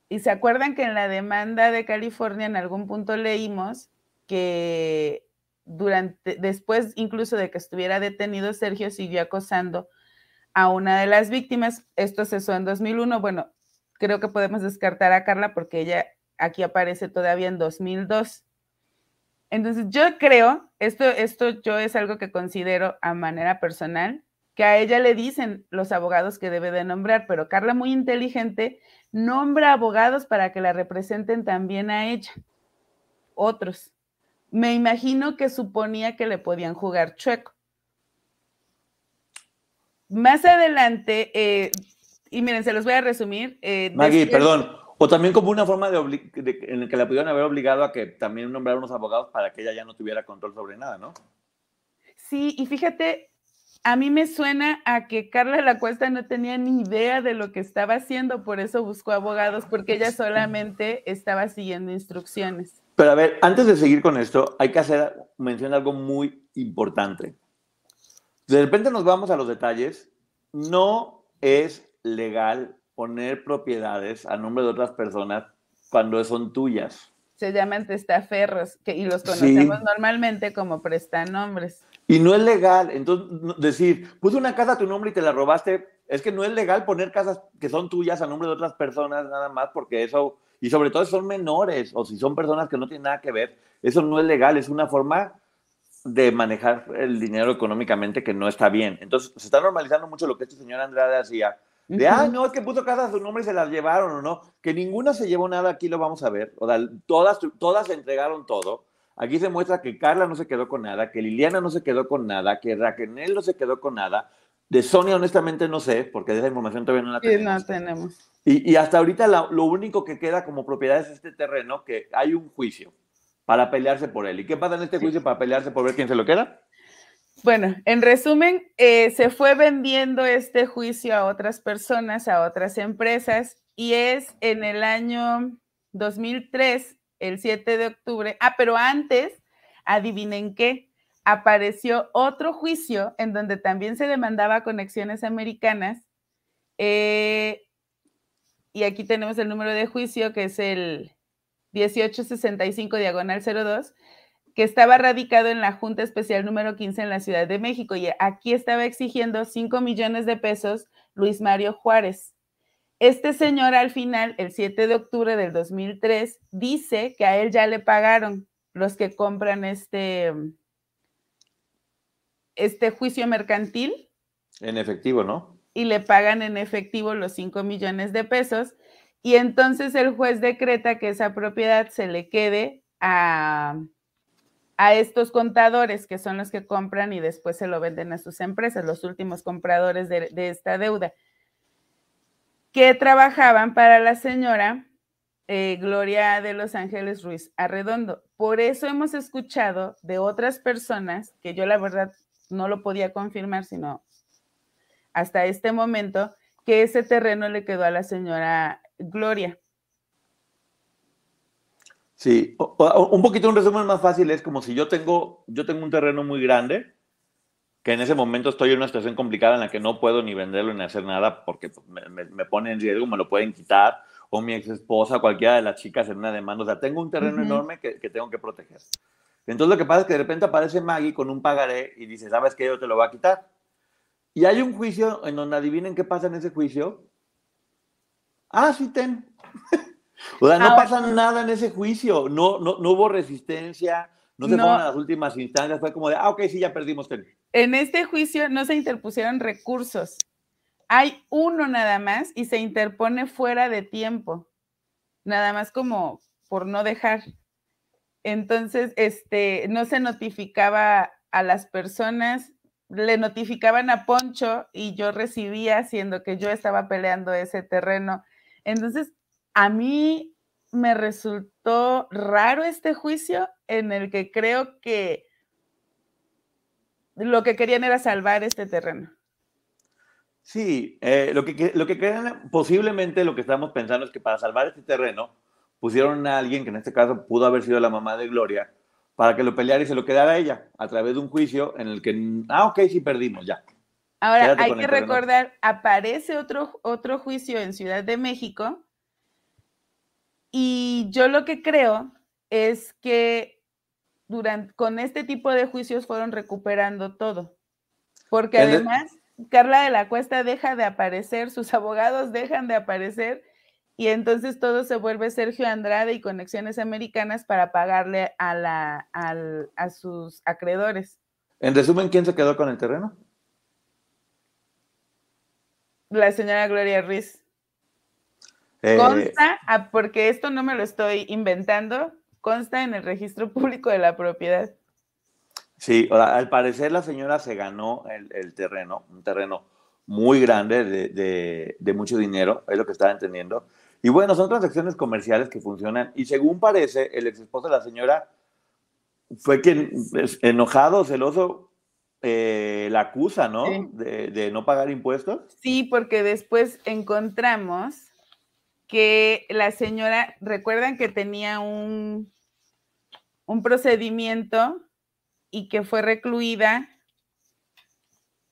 S3: Y se acuerdan que en la demanda de California en algún punto leímos que durante, después incluso de que estuviera detenido, Sergio siguió acosando a una de las víctimas. Esto cesó en 2001. Bueno, creo que podemos descartar a Carla porque ella aquí aparece todavía en 2002. Entonces, yo creo, esto, esto yo es algo que considero a manera personal, que a ella le dicen los abogados que debe de nombrar, pero Carla, muy inteligente, nombra abogados para que la representen también a ella. Otros. Me imagino que suponía que le podían jugar chueco. Más adelante, eh, y miren, se los voy a resumir.
S2: Eh, Maggie, perdón, o también como una forma de, en la que la pudieron haber obligado a que también nombrara unos abogados para que ella ya no tuviera control sobre nada, ¿no?
S3: Sí, y fíjate, a mí me suena a que Carla de la Cuesta no tenía ni idea de lo que estaba haciendo, por eso buscó abogados, porque ella solamente estaba siguiendo instrucciones.
S2: Pero a ver, antes de seguir con esto, hay que hacer mención de algo muy importante. De repente nos vamos a los detalles. No es legal poner propiedades a nombre de otras personas cuando son tuyas.
S3: Se llaman testaferros que, y los conocemos normalmente como prestanombres.
S2: Y no es legal. Entonces, decir, puse una casa a tu nombre y te la robaste, es que no es legal poner casas que son tuyas a nombre de otras personas nada más, porque eso, y sobre todo si son menores o si son personas que no tienen nada que ver, eso no es legal, es una forma de manejar el dinero económicamente que no está bien. Entonces, se está normalizando mucho lo que este señor Andrade hacía. De, ah, no, es que puso casas a su nombre y se las llevaron o no. Que ninguna se llevó nada, aquí lo vamos a ver. O sea, todas, todas entregaron todo Aquí se muestra que Carla no se quedó con nada, que Liliana no se quedó con nada, que Raquel no se quedó con nada. De Sonia, honestamente, no sé, porque esa información todavía no la tenemos.
S3: Sí, no tenemos.
S2: Y, hasta ahorita lo único que queda como propiedad es este terreno, que hay un juicio para pelearse por él. ¿Y qué pasa en este juicio para pelearse por ver quién se lo queda?
S3: Bueno, en resumen, eh, se fue vendiendo este juicio a otras personas, a otras empresas, y es en el año 2003 el 7 de octubre. Ah, pero antes, adivinen qué, apareció otro juicio en donde también se demandaba conexiones americanas. Eh, y aquí tenemos el número de juicio, que es el 1865 diagonal 02, que estaba radicado en la Junta Especial número 15 en la Ciudad de México. Y aquí estaba exigiendo 5 millones de pesos Luis Mario Juárez. Este señor al final, el 7 de octubre del 2003, dice que a él ya le pagaron los que compran este, este juicio mercantil.
S2: En efectivo, ¿no?
S3: Y le pagan en efectivo los 5 millones de pesos. Y entonces el juez decreta que esa propiedad se le quede a, a estos contadores, que son los que compran y después se lo venden a sus empresas, los últimos compradores de, de esta deuda que trabajaban para la señora eh, Gloria de Los Ángeles Ruiz Arredondo. Por eso hemos escuchado de otras personas, que yo la verdad no lo podía confirmar, sino hasta este momento, que ese terreno le quedó a la señora Gloria.
S2: Sí, un poquito un resumen más fácil es como si yo tengo, yo tengo un terreno muy grande, que en ese momento estoy en una situación complicada en la que no puedo ni venderlo ni hacer nada porque pues, me, pone en riesgo, me lo pueden quitar, o mi ex esposa, cualquiera de las chicas en una demanda. O sea, tengo un terreno enorme que, que, tengo que proteger. Entonces lo que pasa es que de repente aparece Maggie con un pagaré y dice, ¿sabes qué? Yo te lo voy a quitar. Y hay un juicio en donde adivinen qué pasa en ese juicio. Ah, sí, ten. [laughs] o sea, no pasa nada en ese juicio. No, no, no hubo resistencia, no se fueron a las últimas instancias. Fue como de, ah, ok, sí, ya perdimos, ten.
S3: En este juicio no se interpusieron recursos. Hay uno nada más y se interpone fuera de tiempo. Nada más como por no dejar. Entonces, este, no se notificaba a las personas, le notificaban a Poncho y yo recibía, siendo que yo estaba peleando ese terreno. Entonces, a mí me resultó raro este juicio en el que creo que lo que querían era salvar este terreno.
S2: Sí, eh, lo, que, lo que querían, posiblemente lo que estamos pensando es que para salvar este terreno pusieron a alguien, que en este caso pudo haber sido la mamá de Gloria, para que lo peleara y se lo quedara a ella, a través de un juicio en el que, ah, ok, sí perdimos, ya.
S3: Ahora, hay que recordar, aparece otro, otro juicio en Ciudad de México y yo lo que creo es que durante, con este tipo de juicios fueron recuperando todo. Porque además, Carla de la Cuesta deja de aparecer, sus [laughs] abogados dejan de aparecer y entonces todo se vuelve Sergio Andrade y Conexiones Americanas para pagarle a, la, a sus acreedores.
S2: En resumen, ¿quién se quedó con el terreno?
S3: La señora Gloria Ruiz. Eh, consta, ah, porque esto no me lo estoy inventando, consta en el registro público de la propiedad.
S2: Sí, al parecer la señora se ganó el, terreno, un terreno muy grande de, de, mucho dinero, es lo que estaba entendiendo. Y bueno, son transacciones comerciales que funcionan. Y según parece, el ex esposo de la señora fue quien, enojado, celoso, eh, la acusa, ¿no? De, no pagar impuestos.
S3: Sí, porque después encontramos que la señora, recuerdan que tenía un, un procedimiento y que fue recluida.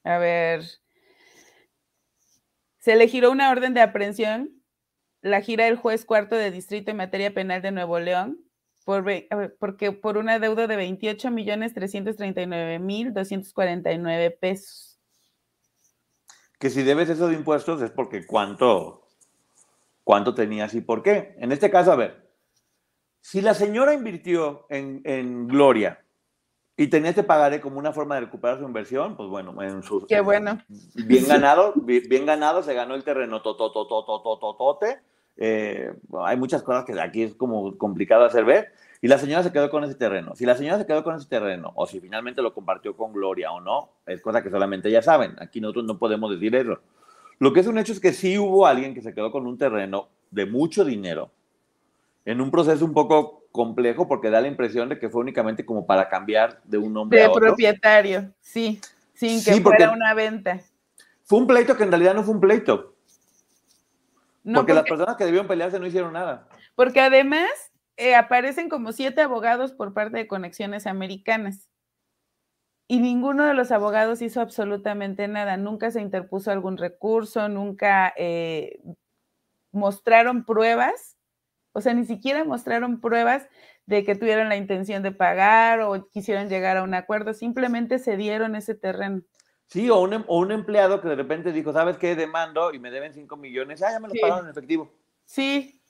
S3: A ver, se le giró una orden de aprehensión la gira del juez cuarto de distrito en materia penal de Nuevo León, por, porque por una deuda de 28 millones 339 mil 249 pesos.
S2: Que si debes eso de impuestos es porque cuánto, cuánto tenías y por qué. En este caso, a ver, si la señora invirtió en, en Gloria y tenía que pagaré como una forma de recuperar su inversión, pues bueno, en su...
S3: Qué bueno.
S2: Bien ganado, bien, ganado, se ganó el terreno tototototototote. Eh, hay muchas cosas que aquí es como complicado hacer ver. Y la señora se quedó con ese terreno. Si la señora se quedó con ese terreno, o si finalmente lo compartió con Gloria o no, es cosa que solamente ya saben. Aquí nosotros no podemos decir eso. Lo que es un hecho es que sí hubo alguien que se quedó con un terreno de mucho dinero, en un proceso un poco complejo porque da la impresión de que fue únicamente como para cambiar de un nombre
S3: a otro. propietario, sí, sin que fuera una venta.
S2: Fue un pleito que en realidad no fue un pleito. Porque, las personas que debieron pelearse no hicieron nada.
S3: Porque además eh, aparecen como siete abogados por parte de Conexiones Americanas. Y ninguno de los abogados hizo absolutamente nada. Nunca se interpuso algún recurso, nunca eh, mostraron pruebas o sea, ni siquiera mostraron pruebas de que tuvieron la intención de pagar o quisieron llegar a un acuerdo, simplemente se dieron ese terreno.
S2: Sí, o un, em, o un empleado que de repente dijo, ¿sabes qué? Demando y me deben 5 millones. Ah, ya me lo pagaron en efectivo.
S3: Sí.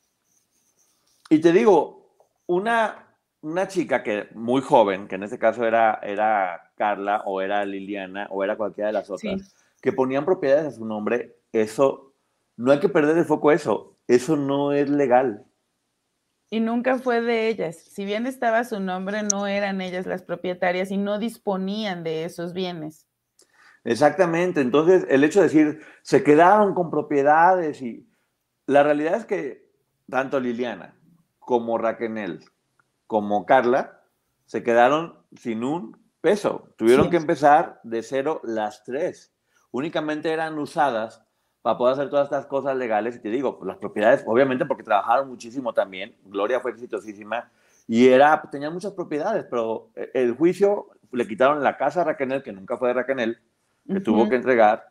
S2: Y te digo, una, una chica que muy joven, que en este caso era, era Carla o era Liliana o era cualquiera de las otras, que ponían propiedades a su nombre, eso, no hay que perder el foco eso, eso no es legal.
S3: Y nunca fue de ellas. Si bien estaba su nombre, no eran ellas las propietarias y no disponían de esos bienes.
S2: Exactamente. Entonces, el hecho de decir, se quedaron con propiedades y la realidad es que tanto Liliana como Raquel como Carla se quedaron sin un peso. Tuvieron que empezar de cero las tres. Únicamente eran usadas para poder hacer todas estas cosas legales. Y te digo, las propiedades, obviamente porque trabajaron muchísimo también. Gloria fue exitosísima y era, tenía muchas propiedades, pero eh, el juicio le quitaron la casa a Raquel, que nunca fue de Raquel, que tuvo que entregar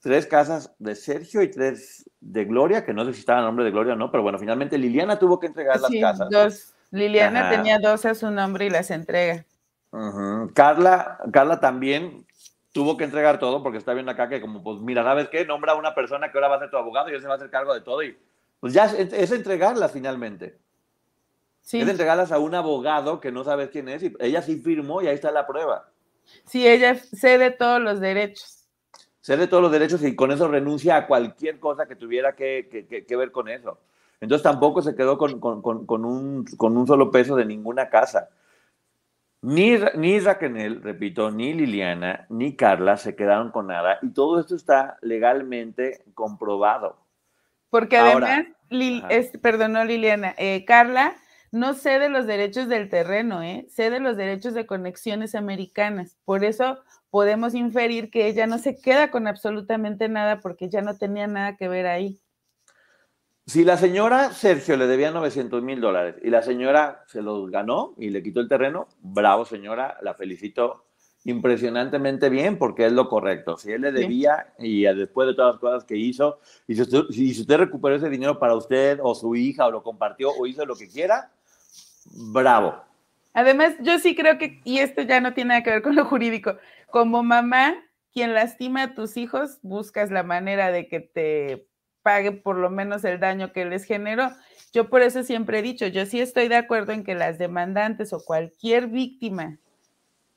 S2: tres casas de Sergio y tres de Gloria, que no sé si estaba el nombre de Gloria o no, pero bueno, finalmente Liliana tuvo que entregar las casas.
S3: Dos. Liliana tenía dos a su nombre y las entrega.
S2: Carla, Carla también tuvo que entregar todo porque está viendo acá que como, pues mira, ¿sabes qué? Nombra a una persona que ahora va a ser tu abogado y él se va a hacer cargo de todo y pues ya es, es entregarlas finalmente. Sí. Es entregarlas a un abogado que no sabes quién es y ella sí firmó y ahí está la prueba.
S3: Sí, ella cede todos los derechos
S2: cede todos los derechos y con eso renuncia a cualquier cosa que tuviera que, ver con eso. Entonces tampoco se quedó con, un, solo peso de ninguna casa. Ni, ni Raquel, repito, ni Liliana, ni Carla se quedaron con nada y todo esto está legalmente comprobado.
S3: Porque además, perdón, no Liliana, eh, Carla no cede los derechos del terreno, ¿eh? cede los derechos de conexiones americanas. Por eso podemos inferir que ella no se queda con absolutamente nada porque ya no tenía nada que ver ahí.
S2: Si la señora Sergio le debía 900 mil dólares y la señora se los ganó y le quitó el terreno, bravo señora, la felicito impresionantemente bien porque es lo correcto. Si él le debía y después de todas las cosas que hizo, y si usted, si usted recuperó ese dinero para usted o su hija o lo compartió o hizo lo que quiera, bravo.
S3: Además, yo sí creo que, y esto ya no tiene nada que ver con lo jurídico, como mamá, quien lastima a tus hijos, buscas la manera de que te pague por lo menos el daño que les generó. Yo por eso siempre he dicho, yo sí estoy de acuerdo en que las demandantes o cualquier víctima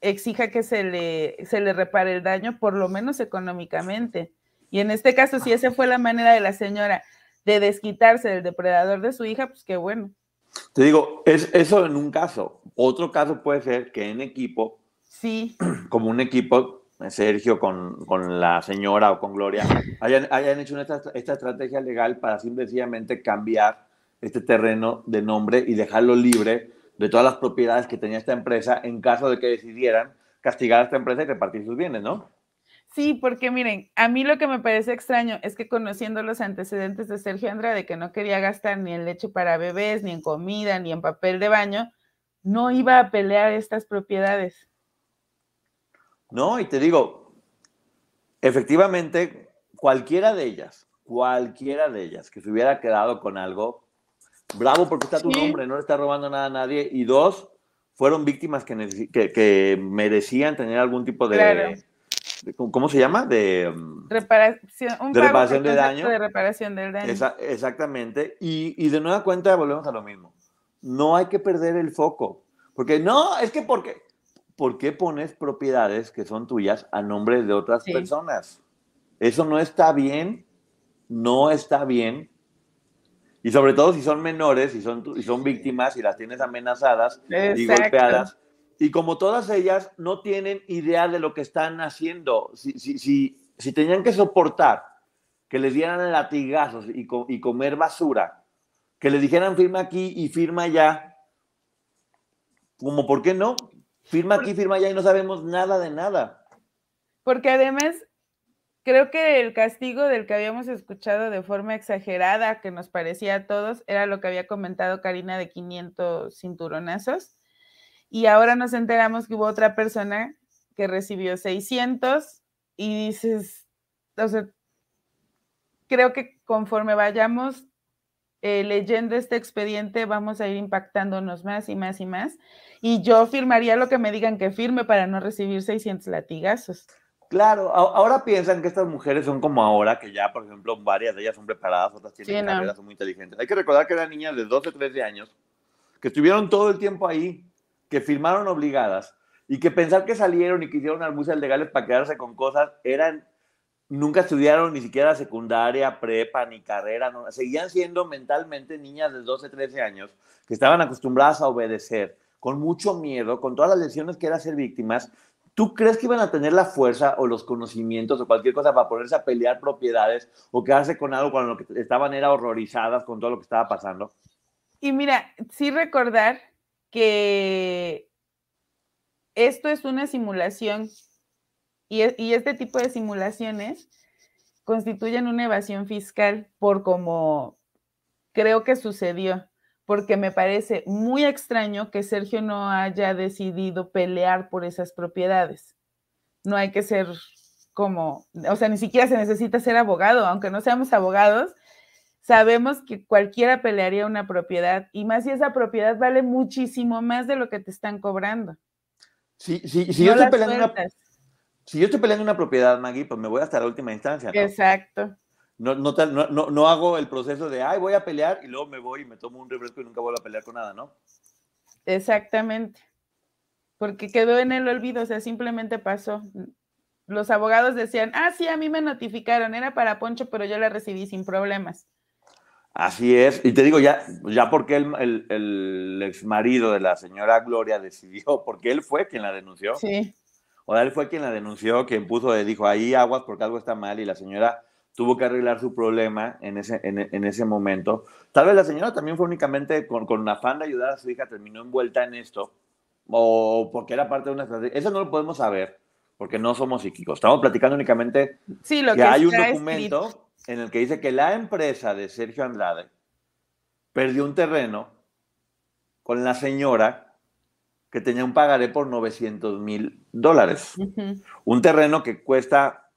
S3: exija que se le, se le repare el daño, por lo menos económicamente. Y en este caso, si esa fue la manera de la señora de desquitarse del depredador de su hija, pues qué bueno.
S2: Te digo, es eso en un caso. Otro caso puede ser que en equipo,
S3: sí. [clears throat]
S2: como un equipo, Sergio con, con la señora o con Gloria, hayan, hayan hecho esta, esta, estrategia legal para simplemente cambiar este terreno de nombre y dejarlo libre de todas las propiedades que tenía esta empresa en caso de que decidieran castigar a esta empresa y repartir sus bienes, ¿no?
S3: Sí, porque miren, a mí lo que me parece extraño es que conociendo los antecedentes de Sergio Andrade, que no quería gastar ni en leche para bebés, ni en comida, ni en papel de baño, no iba a pelear estas propiedades.
S2: No, y te digo, efectivamente, cualquiera de ellas, cualquiera de ellas que se hubiera quedado con algo, bravo porque está tu nombre, no le está robando nada a nadde. Y dos, fueron víctimas que, que, merecían tener algún tipo de... ¿Cómo se llama? De
S3: mm, reparación,
S2: de, reparación de daño.
S3: De reparación del daño.
S2: exactamente. Y, y, de nueva cuenta volvemos a lo mismo. No hay que perder el foco. Porque no, es que porque, ¿por qué pones propiedades que son tuyas a nombre de otras personas? Eso no está bien. No está bien. Y sobre todo si son menores y son, y son víctimas y las tienes amenazadas y golpeadas y como todas ellas no tienen idea de lo que están haciendo, si, si, si, si tenían que soportar que les dieran latigazos y, y comer basura, que les dijeran firma aquí y firma allá, como por qué no, firma aquí, firma allá y no sabemos nada de nada.
S3: Porque además creo que el castigo del que habíamos escuchado de forma exagerada, que nos parecía a todos, era lo que había comentado Karina de 500 cinturonazos y ahora nos enteramos que hubo otra persona que recibió 600 y dices, o sea, creo que conforme vayamos eh, leyendo este expediente vamos a ir impactándonos más y más y más. Y yo firmaría lo que me digan que firme para no recibir 600 latigazos.
S2: Claro, ahora piensan que estas mujeres son como ahora, que ya, por ejemplo, varias de ellas son preparadas, otras tienen carreras, son muy inteligentes. Hay que recordar que eran niñas de 12, 13 años, que estuvieron todo el tiempo ahí, que firmaron obligadas y que pensar que salieron y que hicieron albusas legales para quedarse con cosas eran nunca estudiaron ni siquiera secundaria, prepa, ni carrera, no, seguían siendo mentalmente niñas de 12, 13 años que estaban acostumbradas a obedecer, con mucho miedo, con todas las lesiones que era ser víctimas. ¿Tú crees que iban a tener la fuerza o los conocimientos o cualquier cosa para ponerse a pelear propiedades o quedarse con algo con lo que estaban era horrorizadas con todo lo que estaba pasando?
S3: Y mira, sí recordar que esto es una simulación y, este tipo de simulaciones constituyen una evasión fiscal por como creo que sucedió, porque me parece muy extraño que Sergio no haya decidido pelear por esas propiedades. No hay que ser como, o sea, ni siquiera se necesita ser abogado, aunque no seamos abogados, sabemos que cualquiera pelearía una propiedad y más si esa propiedad vale muchísimo más de lo que te están cobrando.
S2: Sí, sí, si, yo estoy peleando una, si yo estoy peleando una propiedad, Maggie, pues me voy hasta la última instancia.
S3: Exacto.
S2: No, no, no, no, hago el proceso de, ay, voy a pelear y luego me voy y me tomo un refresco y nunca vuelvo a pelear con nada, ¿no?
S3: Exactamente. Porque quedó en el olvido, o sea, simplemente pasó. Los abogados decían, ah, sí, a mí me notificaron, era para Poncho, pero yo la recibí sin problemas.
S2: Así es, y te digo, ya, ya porque el, el, el ex marido de la señora Gloria decidió, [laughs] porque él fue quien la denunció.
S3: Sí.
S2: O él fue quien la denunció, quien puso, dijo, ahí aguas porque algo está mal y la señora tuvo que arreglar su problema en ese, en, ese momento. Tal vez la señora también fue únicamente con, con afán de ayudar a su hija, terminó envuelta en esto, o porque era parte de una estrategia. Eso no lo podemos saber, porque no somos psíquicos. Estamos platicando únicamente
S3: sí, lo
S2: que, hay un documento en el que dice que la empresa de Sergio Andrade perdió un terreno con la señora que tenía un pagaré por 900 mil dólares. Un terreno que cuesta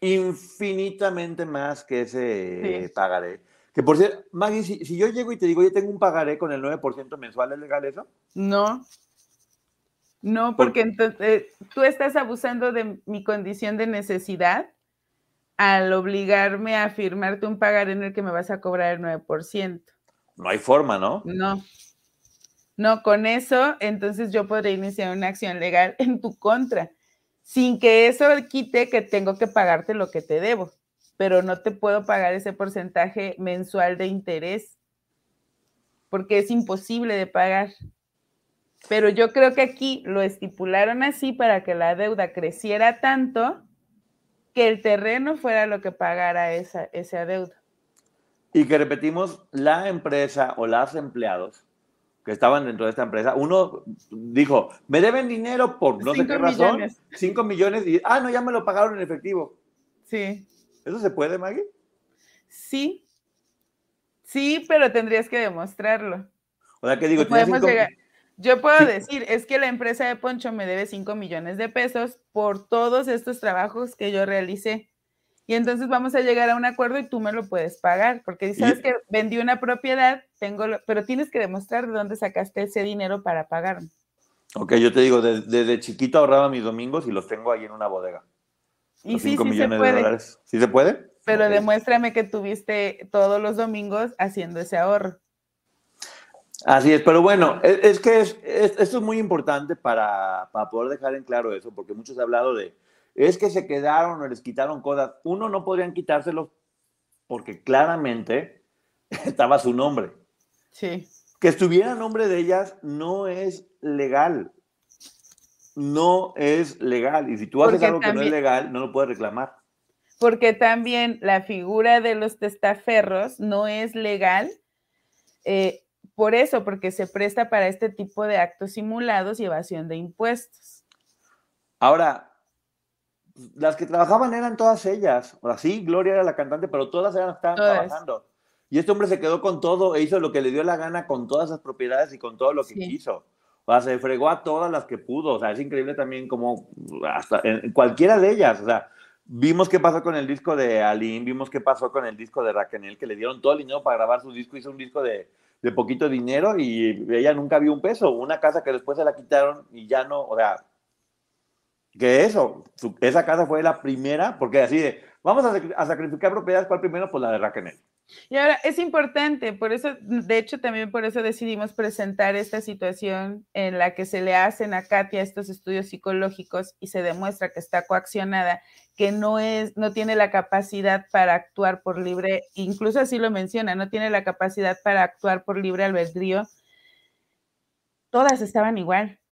S2: infinitamente más que ese pagaré. Que por cierto, Maggie, si, yo llego y te digo, yo tengo un pagaré con el 9% mensual, ¿es legal eso?
S3: No. No, porque entonces eh, tú estás abusando de mi condición de necesidad al obligarme a firmarte un pagaré en el que me vas a cobrar el 9%.
S2: No hay forma, ¿no?
S3: No. No, con eso, entonces yo podré iniciar una acción legal en tu contra, sin que eso quite que tengo que pagarte lo que te debo, pero no te puedo pagar ese porcentaje mensual de interés, porque es imposible de pagar. Pero yo creo que aquí lo estipularon así para que la deuda creciera tanto que el terreno fuera lo que pagara esa, esa deuda.
S2: Y que repetimos, la empresa o los empleados que estaban dentro de esta empresa, uno dijo, me deben dinero por no sé qué razón, 5 millones, y, ah, no, ya me lo pagaron en efectivo.
S3: Sí.
S2: ¿Eso se puede, Maggie?
S3: Sí. Sí, pero tendrías que demostrarlo.
S2: O sea, que digo,
S3: podemos yo puedo decir, es que la empresa de Poncho me debe 5 millones de pesos por todos estos trabajos que yo realicé. Y entonces vamos a llegar a un acuerdo y tú me lo puedes pagar, porque sabes que vendí una propiedad, tengo pero tienes que demostrar de dónde sacaste ese dinero para pagarme.
S2: Ok, yo te digo, desde, chiquito ahorraba mis domingos y los tengo ahí en una bodega.
S3: Y sí, sí se puede.
S2: ¿Sí se puede?
S3: Pero demuéstrame que tuviste todos los domingos haciendo ese ahorro.
S2: Así es, pero bueno, es, que esto es muy importante para, poder dejar en claro eso, porque muchos han hablado de, es que se quedaron o les quitaron cosas. Uno, no podrían quitárselos porque claramente [laughs] estaba su nombre.
S3: Sí.
S2: Que estuviera nombre de ellas no es legal. No es legal. Y si tú haces algo que no es legal, no lo puedes reclamar.
S3: Porque también la figura de los testaferros no es legal. Eh, por eso, porque se presta para este tipo de actos simulados y evasión de impuestos.
S2: Ahora, las que trabajaban eran todas ellas. O sea, sí, Gloria era la cantante, pero todas eran, estaban trabajando. Y este hombre se quedó con todo e hizo lo que le dio la gana con todas esas propiedades y con todo lo que quiso. O sea, se fregó a todas las que pudo. O sea, es increíble también como hasta en cualquiera de ellas. O sea, vimos qué pasó con el disco de Aline, vimos qué pasó con el disco de Raquel, que le dieron todo el dinero para grabar su disco, hizo un disco de de poquito dinero y ella nunca vio un peso. Una casa que después se la quitaron y ya no, o sea, que eso, esa casa fue la primera, porque así de, vamos a, sacrificar propiedades, ¿cuál primero? Pues la de Raquel.
S3: Y ahora es importante, por eso, de hecho, también por eso decidimos presentar esta situación en la que se le hacen a Katia estos estudios psicológicos y se demuestra que está coaccionada, que no es, no tiene la capacidad para actuar por libre, incluso así lo menciona, no tiene la capacidad para actuar por libre albedrío. Todas estaban igual.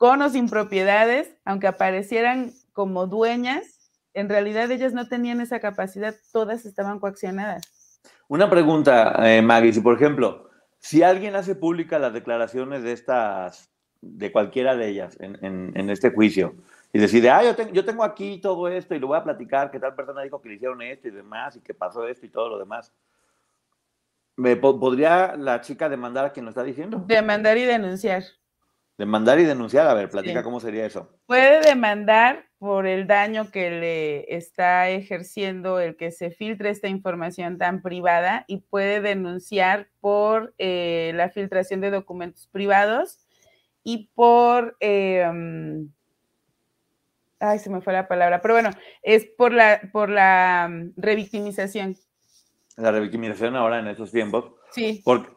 S3: con o sin propiedades, aunque aparecieran como dueñas, en realidad ellas no tenían esa capacidad, todas estaban coaccionadas.
S2: Una pregunta, eh, Maggie, si por ejemplo, si alguien hace pública las declaraciones de estas, de cualquiera de ellas en, este juicio, y decide, ah, yo, yo, tengo aquí todo esto y lo voy a platicar, que tal persona dijo que le hicieron esto y demás, y que pasó esto y todo lo demás. ¿Me ¿Podría la chica demandar a quien lo está diciendo?
S3: Demandar y denunciar.
S2: Demandar y denunciar, a ver, platica cómo sería eso.
S3: Puede demandar por el daño que le está ejerciendo el que se filtre esta información tan privada y puede denunciar por eh, la filtración de documentos privados y por... Em, ay, se me fue la palabra, pero bueno, es por la, por la mm, revictimización.
S2: La revictimización ahora en estos tiempos.
S3: Sí.
S2: Porque,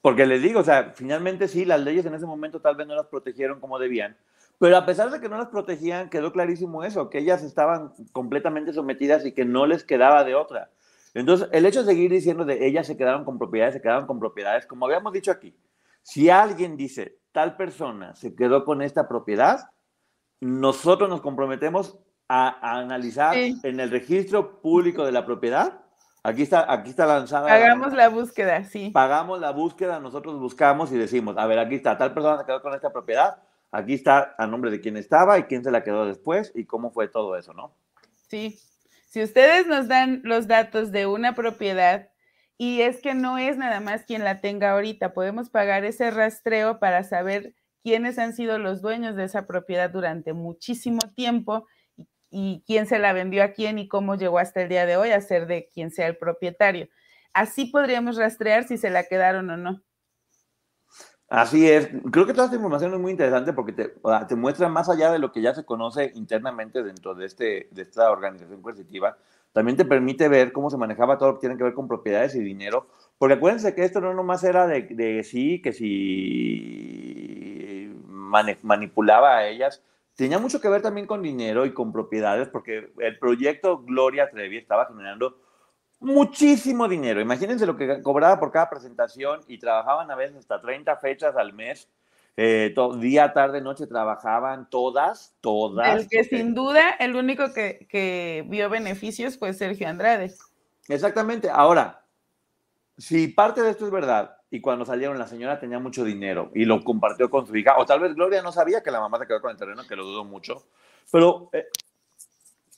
S2: porque les digo, o sea, finalmente sí, las leyes en ese momento tal vez no las protegieron como debían, pero a pesar de que no las protegían, quedó clarísimo eso, que ellas estaban completamente sometidas y que no les quedaba de otra. Entonces, el hecho de seguir diciendo de ellas se quedaron con propiedades, se quedaron con propiedades, como habíamos dicho aquí, si alguien dice tal persona se quedó con esta propiedad, nosotros nos comprometemos a, analizar en el registro público de la propiedad Aquí está, aquí está lanzada.
S3: Pagamos la búsqueda, sí.
S2: Pagamos la búsqueda, nosotros buscamos y decimos, a ver, aquí está, tal persona se quedó con esta propiedad, aquí está a nombre de quién estaba y quién se la quedó después y cómo fue todo eso, ¿no?
S3: Sí. Si ustedes nos dan los datos de una propiedad y es que no es nada más quien la tenga ahorita, podemos pagar ese rastreo para saber quiénes han sido los dueños de esa propiedad durante muchísimo tiempo y quién se la vendió a quién y cómo llegó hasta el día de hoy a ser de quien sea el propietario. Así podríamos rastrear si se la quedaron o no.
S2: Así es. Creo que toda esta información es muy interesante porque te, muestra más allá de lo que ya se conoce internamente dentro de, este, de esta organización coercitiva. También te permite ver cómo se manejaba todo lo que tiene que ver con propiedades y dinero. Porque acuérdense que esto no nomás era de, de sí, que si manipulaba a ellas, tenía mucho que ver también con dinero y con propiedades, porque el proyecto Gloria Trevi estaba generando muchísimo dinero. Imagínense lo que cobraba por cada presentación y trabajaban a veces hasta 30 fechas al mes. Eh, día, tarde, noche trabajaban todas, todas.
S3: El que sin duda, el único que, que vio beneficios fue Sergio Andrade.
S2: Exactamente. Ahora, si parte de esto es verdad, y cuando salieron la señora tenía mucho dinero y lo compartió con su hija, o tal vez Gloria no sabía que la mamá se quedó con el terreno, que lo dudo mucho, pero... Eh,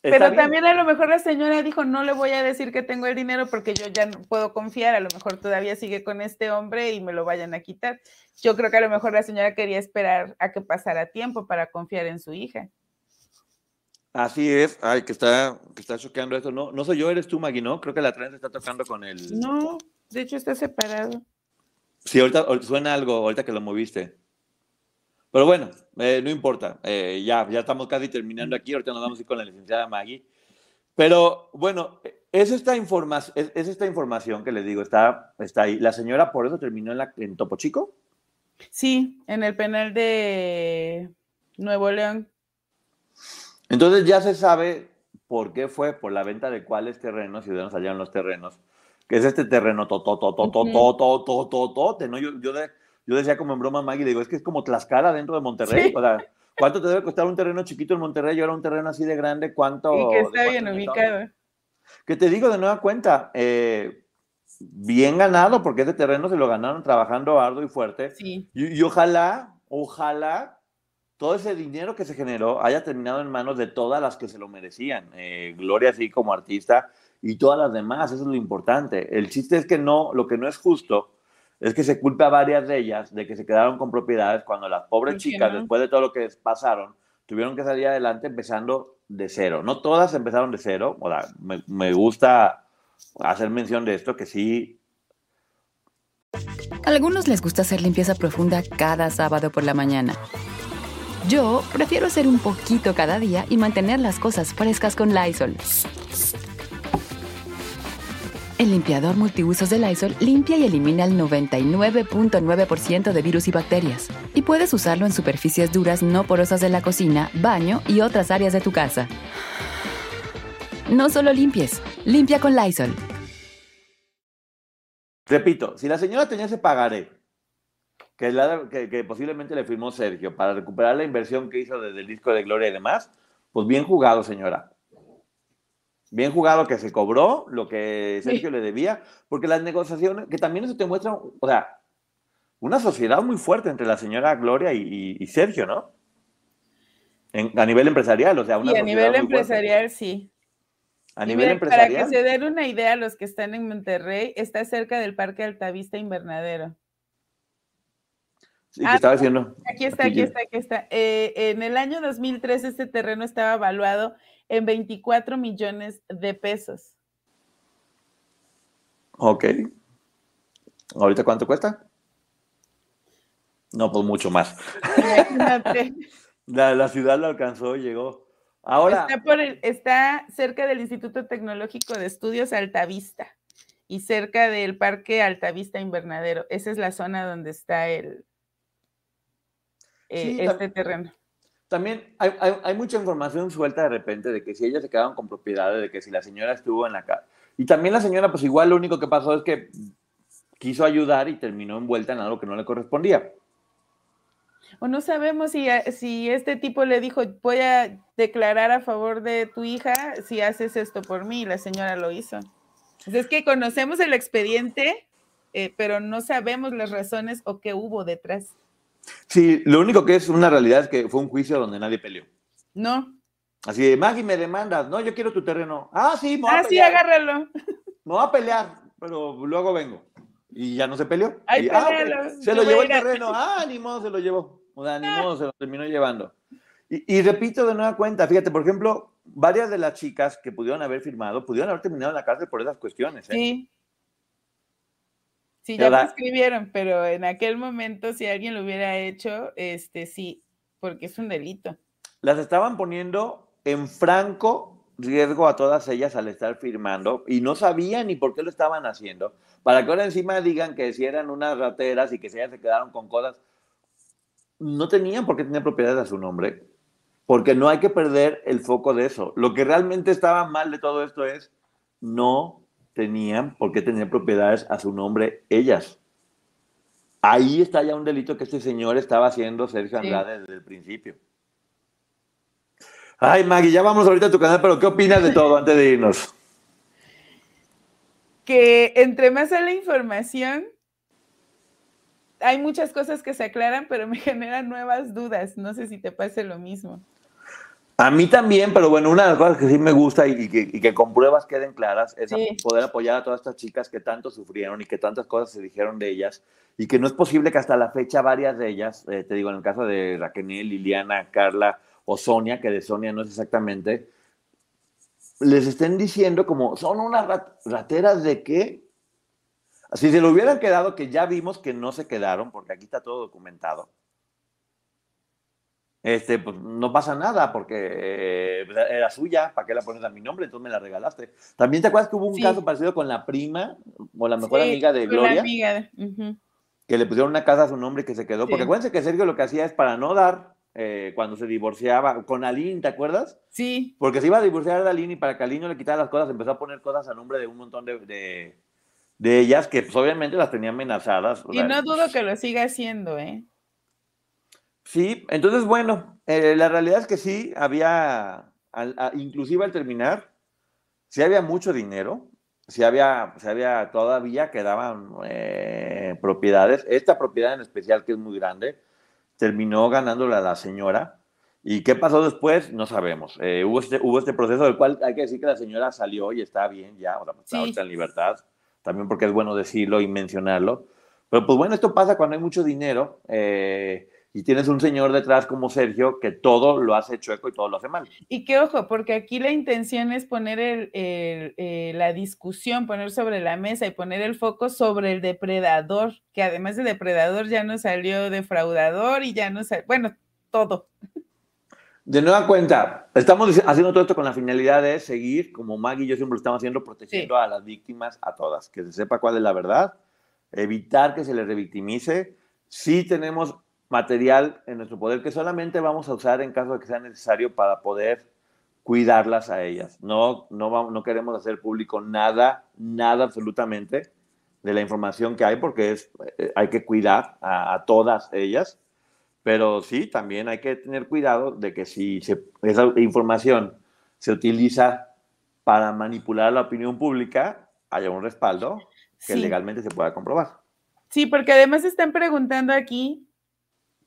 S3: pero también a lo mejor la señora dijo, no le voy a decir que tengo el dinero porque yo ya no puedo confiar, a lo mejor todavía sigue con este hombre y me lo vayan a quitar. Yo creo que a lo mejor la señora quería esperar a que pasara tiempo para confiar en su hija.
S2: Así es, ay, que está, que está choqueando esto. No, no soy yo, eres tú, Magui, ¿no? Creo que la tren está tocando con el.
S3: No, de hecho está separado.
S2: Sí, ahorita suena algo, ahorita que lo moviste. Pero bueno, eh, no importa. Eh, ya, ya estamos casi terminando aquí. Ahorita nos vamos a ir con la licenciada Maggie. Pero bueno, es esta, es, esta información que les digo, está, está ahí. La señora por eso terminó en, la, en Topo Chico.
S3: Sí, en el penal de Nuevo León.
S2: Entonces ya se sabe por qué fue, por la venta de cuáles terrenos, dónde salieron los terrenos que es este terreno totototototototote, ¿no? Yo, yo, yo decía como en broma Maggie, digo, es que es como Tlaxcala dentro de Monterrey, o sea, ¿cuánto te debe costar un terreno chiquito en Monterrey? Yo era un terreno así de grande, ¿cuánto?
S3: Y que está bien ubicado.
S2: Que te digo de nueva cuenta, eh, bien ganado, porque ese terreno se lo ganaron trabajando arduo y fuerte.
S3: Sí.
S2: Y, ojalá, ojalá todo ese dinero que se generó haya terminado en manos de todas las que se lo merecían. Eh, Gloria, así como artista, y todas las demás, eso es lo importante. El chiste es que no, lo que no es justo es que se culpe a varias de ellas de que se quedaron con propiedades cuando las pobres chicas, después de todo lo que pasaron, tuvieron que salir adelante empezando de cero. No todas empezaron de cero, o sea, me, me gusta hacer mención de esto, que sí
S4: algunos les gusta hacer limpieza profunda cada sábado por la mañana. Yo prefiero hacer un poquito cada día y mantener las cosas frescas con Lysol. El limpiador multiusos de Lysol limpia y elimina el 99.9% de virus y bacterias. Y puedes usarlo en superficies duras no porosas de la cocina, baño y otras áreas de tu casa. No solo limpies, limpia con Lysol.
S2: Repito, si la señora tenía ese pagaré, que, que, posiblemente le firmó Sergio para recuperar la inversión que hizo desde el disco de Gloria y demás, pues bien jugado, señora. Bien jugado que se cobró lo que Sergio le debía, porque las negociaciones, que también eso te muestra, o sea, una sociedad muy fuerte entre la señora Gloria y, Sergio, ¿no? a nivel empresarial, o sea, una
S3: y a nivel empresarial, sí.
S2: A nivel empresarial.
S3: Para que se den una idea, los que están en Monterrey, está cerca del Parque Altavista Invernadero.
S2: Sí, que estaba diciendo.
S3: Aquí está, aquí, está, aquí está. Eh, en el año 2003 este terreno estaba evaluado en 24 millones de pesos.
S2: Ok. ¿Ahorita cuánto cuesta? No, pues mucho más. [laughs] la, ciudad lo alcanzó, llegó. Ahora.
S3: Está, cerca del Instituto Tecnológico de Estudios Altavista y cerca del Parque Altavista Invernadero. Esa es la zona donde está el, eh, este terreno
S2: también hay, mucha información suelta de repente de que si ellas se quedaron con propiedades, de que si la señora estuvo en la casa. Y también la señora, pues igual lo único que pasó es que quiso ayudar y terminó envuelta en algo que no le correspondía.
S3: O no sabemos si, si este tipo le dijo, voy a declarar a favor de tu hija si haces esto por mí, y la señora lo hizo. Pues es que conocemos el expediente, eh, pero no sabemos las razones o qué hubo detrás.
S2: Sí, lo único que es una realidad es que fue un juicio donde nadie peleó.
S3: No.
S2: Así de, Maggie, me demandas. No, yo quiero tu terreno. Ah, sí,
S3: me voy ah, sí, agárralo.
S2: Me voy a pelear, pero luego vengo. Y ya no se peleó.
S3: Ay,
S2: ah,
S3: Se
S2: lo llevó el terreno. Ah, ni modo, se lo llevó. O sea, ni ah. modo, se lo terminó llevando. Y, y, repito de nueva cuenta, fíjate, por ejemplo, varias de las chicas que pudieron haber firmado, pudieron haber terminado en la cárcel por esas cuestiones. ¿eh?
S3: Sí. Sí, ya me escribieron, pero en aquel momento, si alguien lo hubiera hecho, este sí, porque es un delito.
S2: Las estaban poniendo en franco riesgo a todas ellas al estar firmando y no sabían ni por qué lo estaban haciendo. Para que ahora encima digan que si eran unas rateras y que si ellas se quedaron con cosas, no tenían por qué tener propiedades a su nombre, porque no hay que perder el foco de eso. Lo que realmente estaba mal de todo esto es no tenían por qué tener propiedades a su nombre ellas. Ahí está ya un delito que este señor estaba haciendo Sergio Andrade desde el principio. Ay, Maggie, ya vamos ahorita a tu canal, pero ¿qué opinas de todo antes de irnos?
S3: Que entre más a la información, hay muchas cosas que se aclaran, pero me [laughs] generan nuevas dudas. No sé si te pase lo mismo.
S2: A mí también, pero bueno, una de las cosas que sí me gusta y, que, con pruebas queden claras es poder apoyar a todas estas chicas que tanto sufrieron y que tantas cosas se dijeron de ellas y que no es posible que hasta la fecha varias de ellas, eh, te digo, en el caso de Raquel, Liliana, Carla o Sonia, que de Sonia no es exactamente, les estén diciendo como, son unas rateras de qué. Si se lo hubieran quedado, que ya vimos que no se quedaron, porque aquí está todo documentado este, pues no pasa nada porque eh, era suya, ¿para qué la pones a mi nombre? Entonces me la regalaste. También te acuerdas que hubo un caso parecido con la prima o la mejor amiga de Gloria. Que le pusieron una casa a su nombre y que se quedó. Porque acuérdense que Sergio lo que hacía es para no dar eh, cuando se divorciaba con Aline, ¿te acuerdas?
S3: Sí.
S2: Porque se iba a divorciar de Aline y para que Aline no le quitara las cosas, empezó a poner cosas a nombre de un montón de, de, ellas que pues, obviamente las tenía amenazadas.
S3: Y no dudo que lo siga haciendo, ¿eh?
S2: Sí, entonces bueno, eh, la realidad es que sí, había, inclusive al terminar, sí había mucho dinero, sí había, sí había todavía quedaban eh, propiedades. Esta propiedad en especial, que es muy grande, terminó ganándola a la señora. ¿Y qué pasó después? No sabemos. Eh, hubo, este, hubo este proceso del cual hay que decir que la señora salió y está bien ya, o sea, está en libertad, también porque es bueno decirlo y mencionarlo. Pero pues bueno, esto pasa cuando hay mucho dinero. Eh, y tienes un señor detrás como Sergio que todo lo hace chueco y todo lo hace mal.
S3: Y qué ojo, porque aquí la intención es poner el, eh, la discusión, poner sobre la mesa y poner el foco sobre el depredador, que además de depredador ya no salió defraudador y ya no salió, bueno, todo.
S2: De nueva cuenta, estamos haciendo todo esto con la finalidad de seguir, como Maggie y yo siempre lo estamos haciendo, protegiendo a las víctimas, a todas, que se sepa cuál es la verdad, evitar que se les revictimice. Sí tenemos material en nuestro poder que solamente vamos a usar en caso de que sea necesario para poder cuidarlas a ellas. No, no, no queremos hacer público nada, nada absolutamente de la información que hay porque es, eh, hay que cuidar a todas ellas pero sí, también hay que tener cuidado de que si esa información se utiliza para manipular la opinión pública, haya un respaldo que legalmente se pueda comprobar.
S3: Sí, porque además están preguntando aquí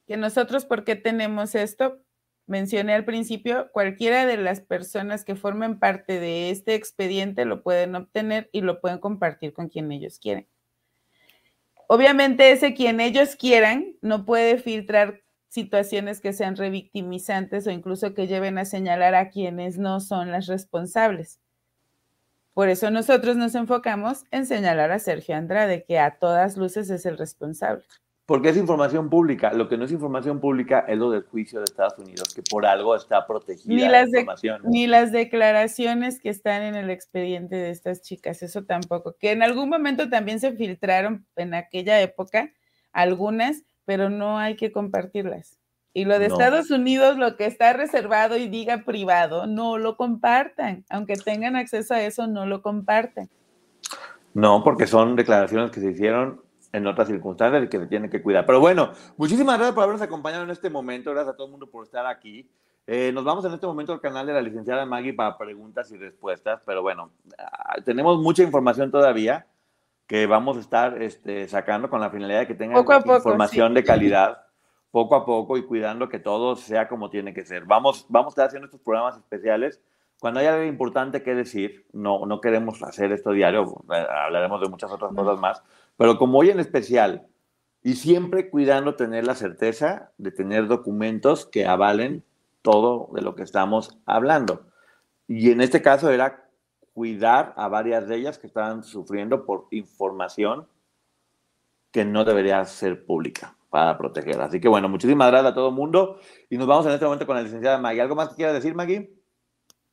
S3: que nosotros por qué tenemos esto. Mencioné al principio, cualquiera de las personas que formen parte de este expediente lo pueden obtener y lo pueden compartir con quien ellos quieren. Obviamente ese quien ellos quieran no puede filtrar situaciones que sean revictimizantes o incluso que lleven a señalar a quienes no son las responsables. Por eso nosotros nos enfocamos en señalar a Sergio Andrade, que a todas luces es el responsable.
S2: Porque es información pública. Lo que no es información pública es lo del juicio de Estados Unidos, que por algo está protegida
S3: ni las información. ni las declaraciones que están en el expediente de estas chicas, eso tampoco. Que en algún momento también se filtraron en aquella época algunas, pero no hay que compartirlas. Y lo de Estados Unidos, lo que está reservado y diga privado, no lo compartan. Aunque tengan acceso a eso, no lo compartan.
S2: No, porque son declaraciones que se hicieron en otras circunstancias y que se tienen que cuidar. Pero bueno, muchísimas gracias por habernos acompañado en este momento. Gracias a todo el mundo por estar aquí. Eh, nos vamos en este momento al canal de la licenciada Maggie para preguntas y respuestas. Pero bueno, ah, tenemos mucha información todavía que vamos a estar este, sacando con la finalidad de que tengan información de calidad poco a poco y cuidando que todo sea como tiene que ser. Vamos, vamos a estar haciendo estos programas especiales. Cuando haya algo importante que decir, no, no queremos hacer esto diario, eh, hablaremos de muchas otras cosas más, pero como hoy en especial, y siempre cuidando tener la certeza de tener documentos que avalen todo de lo que estamos hablando. Y en este caso era cuidar a varias de ellas que estaban sufriendo por información que no debería ser pública para proteger. Así que bueno, muchísimas gracias a todo el mundo y nos vamos en este momento con la licenciada Maggie. ¿Algo más que quieras decir, Maggie?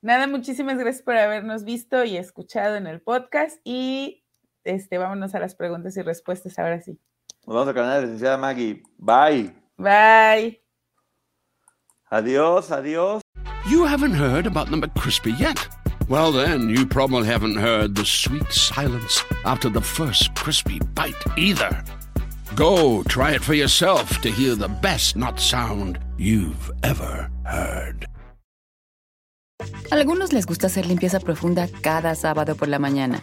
S3: Nada, muchísimas gracias por habernos visto y escuchado en el podcast y este, vámonos a las preguntas y respuestas ahora sí.
S2: Nos vamos al canal de la licenciada Maggie. Bye.
S3: Bye.
S2: Adiós, adiós.
S1: You haven't heard about the McCrispy yet. Well, then, you probably haven't heard the sweet silence after the first crispy bite either. Go try it for yourself to hear the best not sound you've ever heard.
S4: Algunos les gusta hacer limpieza profunda cada sábado por la mañana.